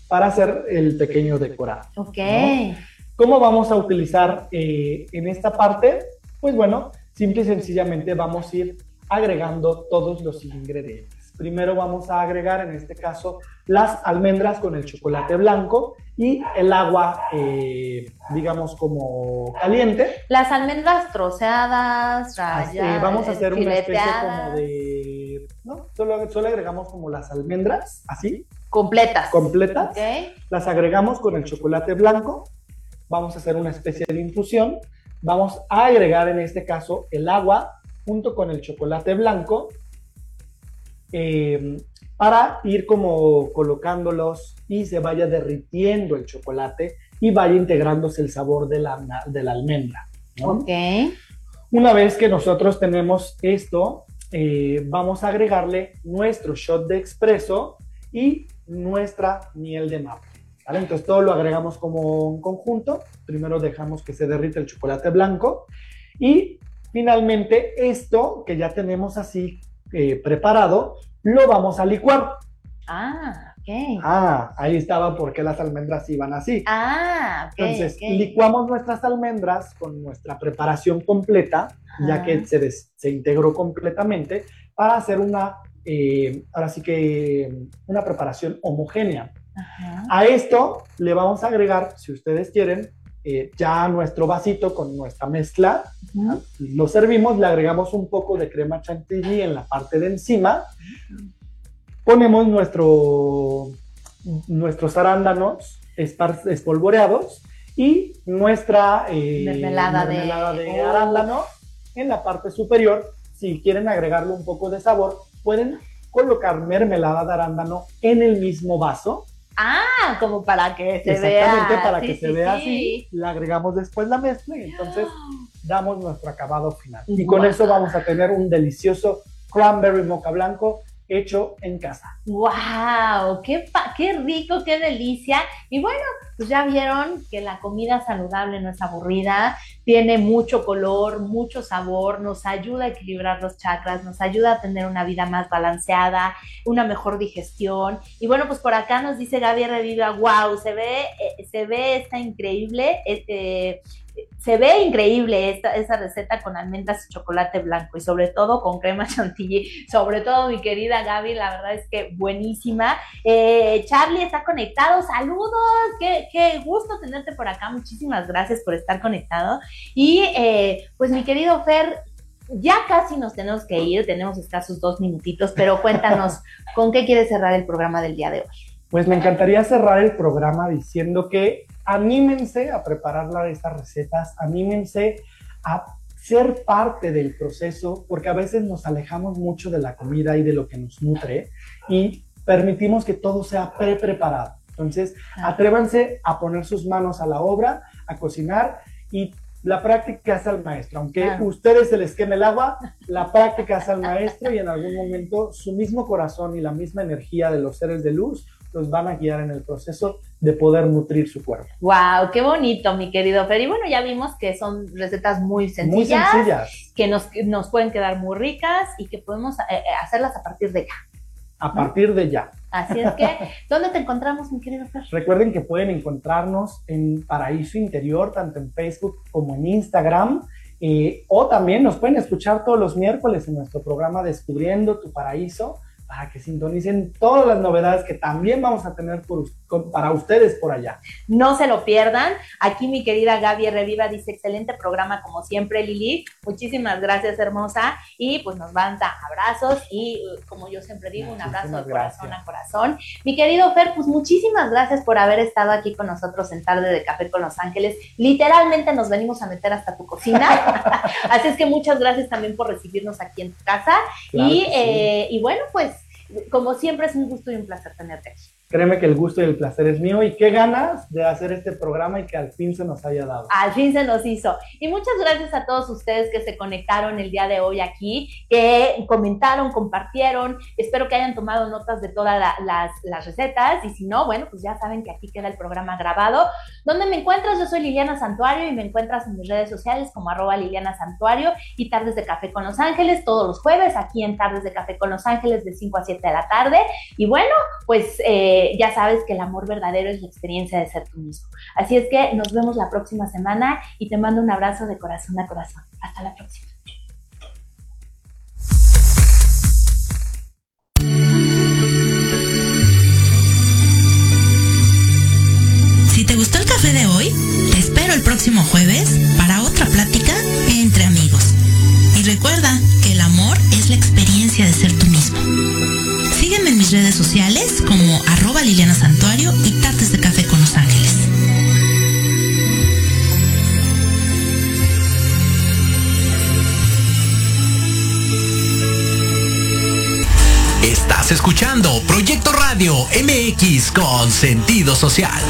para hacer el pequeño decorado ok. ¿no? ¿Cómo vamos a utilizar eh, en esta parte? Pues bueno, simple y sencillamente vamos a ir agregando todos los ingredientes. Primero vamos a agregar, en este caso, las almendras con el chocolate blanco y el agua, eh, digamos, como caliente. Las almendras troceadas, Así, rayadas, vamos a hacer una especie como de... ¿no? Solo, solo agregamos como las almendras, así, completas. completas. Las agregamos con el chocolate blanco. Vamos a hacer una especie de infusión. Vamos a agregar en este caso el agua junto con el chocolate blanco eh, para ir como colocándolos y se vaya derritiendo el chocolate y vaya integrándose el sabor de la, de la almendra. ¿no? Ok. Una vez que nosotros tenemos esto, eh, vamos a agregarle nuestro shot de expreso y nuestra miel de maple. Entonces todo lo agregamos como un conjunto. Primero dejamos que se derrite el chocolate blanco y finalmente esto que ya tenemos así eh, preparado, lo vamos a licuar. Ah, ok. Ah, ahí estaba porque las almendras iban así. Ah, ok. Entonces, ok. licuamos nuestras almendras con nuestra preparación completa, ya que se, des- se integró completamente, para hacer una, eh, ahora sí que, una preparación homogénea. Ajá. A esto le vamos a agregar, si ustedes quieren, eh, ya nuestro vasito con nuestra mezcla. Lo servimos, le agregamos un poco de crema chantilly en la parte de encima. Ponemos nuestro, nuestros arándanos espolvoreados y nuestra eh, Mermelada de- mermelada de Oh. arándano en la parte superior. Si quieren agregarle un poco de sabor, pueden colocar mermelada de arándano en el mismo vaso Ah, como para que se vea. Exactamente, para Sí, que se sí, vea sí. así, le agregamos después la mezcla y entonces damos nuestro acabado final. Y con eso vamos a tener un delicioso cranberry mocha blanco hecho en casa. ¡Wow! Qué, ¡Qué rico, qué delicia! Y bueno, pues ya vieron que la comida saludable no es aburrida, tiene mucho color, mucho sabor, nos ayuda a equilibrar los chakras, nos ayuda a tener una vida más balanceada, una mejor digestión. Y bueno, pues por acá nos dice Gaby Reviva, wow, se ve, eh, se ve esta increíble, eh, se ve increíble esta, esa receta con almendras y chocolate blanco y sobre todo con crema chantilly. Sobre todo, mi querida Gaby, la verdad es que buenísima. Eh, Charlie está conectado. Saludos, qué, qué gusto tenerte por acá. Muchísimas gracias por estar conectado. Y eh, pues mi querido Fer, ya casi nos tenemos que ir, tenemos escasos dos minutitos, pero cuéntanos, ¿con qué quieres cerrar el programa del día de hoy? Pues me encantaría cerrar el programa diciendo que anímense a preparar estas recetas, anímense a ser parte del proceso, porque a veces nos alejamos mucho de la comida y de lo que nos nutre y permitimos que todo sea pre-preparado. Entonces, atrévanse a poner sus manos a la obra, a cocinar y la práctica es al maestro. Aunque Ah. ustedes se les queme el agua, la práctica es al maestro y en algún momento su mismo corazón y la misma energía de los seres de luz los van a guiar en el proceso de poder nutrir su cuerpo. Wow, qué bonito, mi querido Fer. Y bueno, ya vimos que son recetas muy Muy sencillas, sencillas. que nos, nos pueden quedar muy ricas y que podemos eh, eh, hacerlas a partir de ya. A partir de ya. Así es que, ¿dónde te encontramos, mi querido Fer? Recuerden que pueden encontrarnos en Paraíso Interior, tanto en Facebook como en Instagram. eh, o también nos pueden escuchar todos los miércoles en nuestro programa Descubriendo tu Paraíso para que sintonicen todas las novedades que también vamos a tener por para ustedes por allá. No se lo pierdan. Aquí mi querida Gaby Reviva dice, excelente programa como siempre, Lili. Muchísimas gracias, hermosa. Y pues nos manda abrazos y como yo siempre digo, un abrazo de corazón a corazón. Mi querido Fer, pues muchísimas gracias por haber estado aquí con nosotros en Tarde de Café con Los Ángeles. Literalmente nos venimos a meter hasta tu cocina. Así es que muchas gracias también por recibirnos aquí en tu casa. Claro y, que sí. eh, y bueno, pues como siempre es un gusto y un placer tenerte aquí. Créeme que el gusto y el placer es mío y qué ganas de hacer este programa y que al fin se nos haya dado. Al fin se nos hizo. Y muchas gracias a todos ustedes que se conectaron el día de hoy aquí, que comentaron, compartieron. Espero que hayan tomado notas de todas la- las, las recetas. Y si no, bueno, pues ya saben que aquí queda el programa grabado. ¿Dónde me encuentras? Yo soy Liliana Santuario y me encuentras en mis redes sociales como arroba Liliana Santuario y Tardes de Café con Los Ángeles todos los jueves aquí en Tardes de Café con Los Ángeles de 5 a 7 de la tarde. Y bueno, pues eh, ya sabes que el amor verdadero es la experiencia de ser tú mismo. Así es que nos vemos la próxima semana y te mando un abrazo de corazón a corazón. Hasta la próxima. Si te gustó el café de hoy, te espero el próximo jueves para otra plática entre amigos. Y recuerda que el amor es la experiencia de ser tú mismo. Sígueme en mis redes sociales como Liliana Santuario y Tartes de Café con Los Ángeles. Estás escuchando Proyecto Radio MX con sentido social.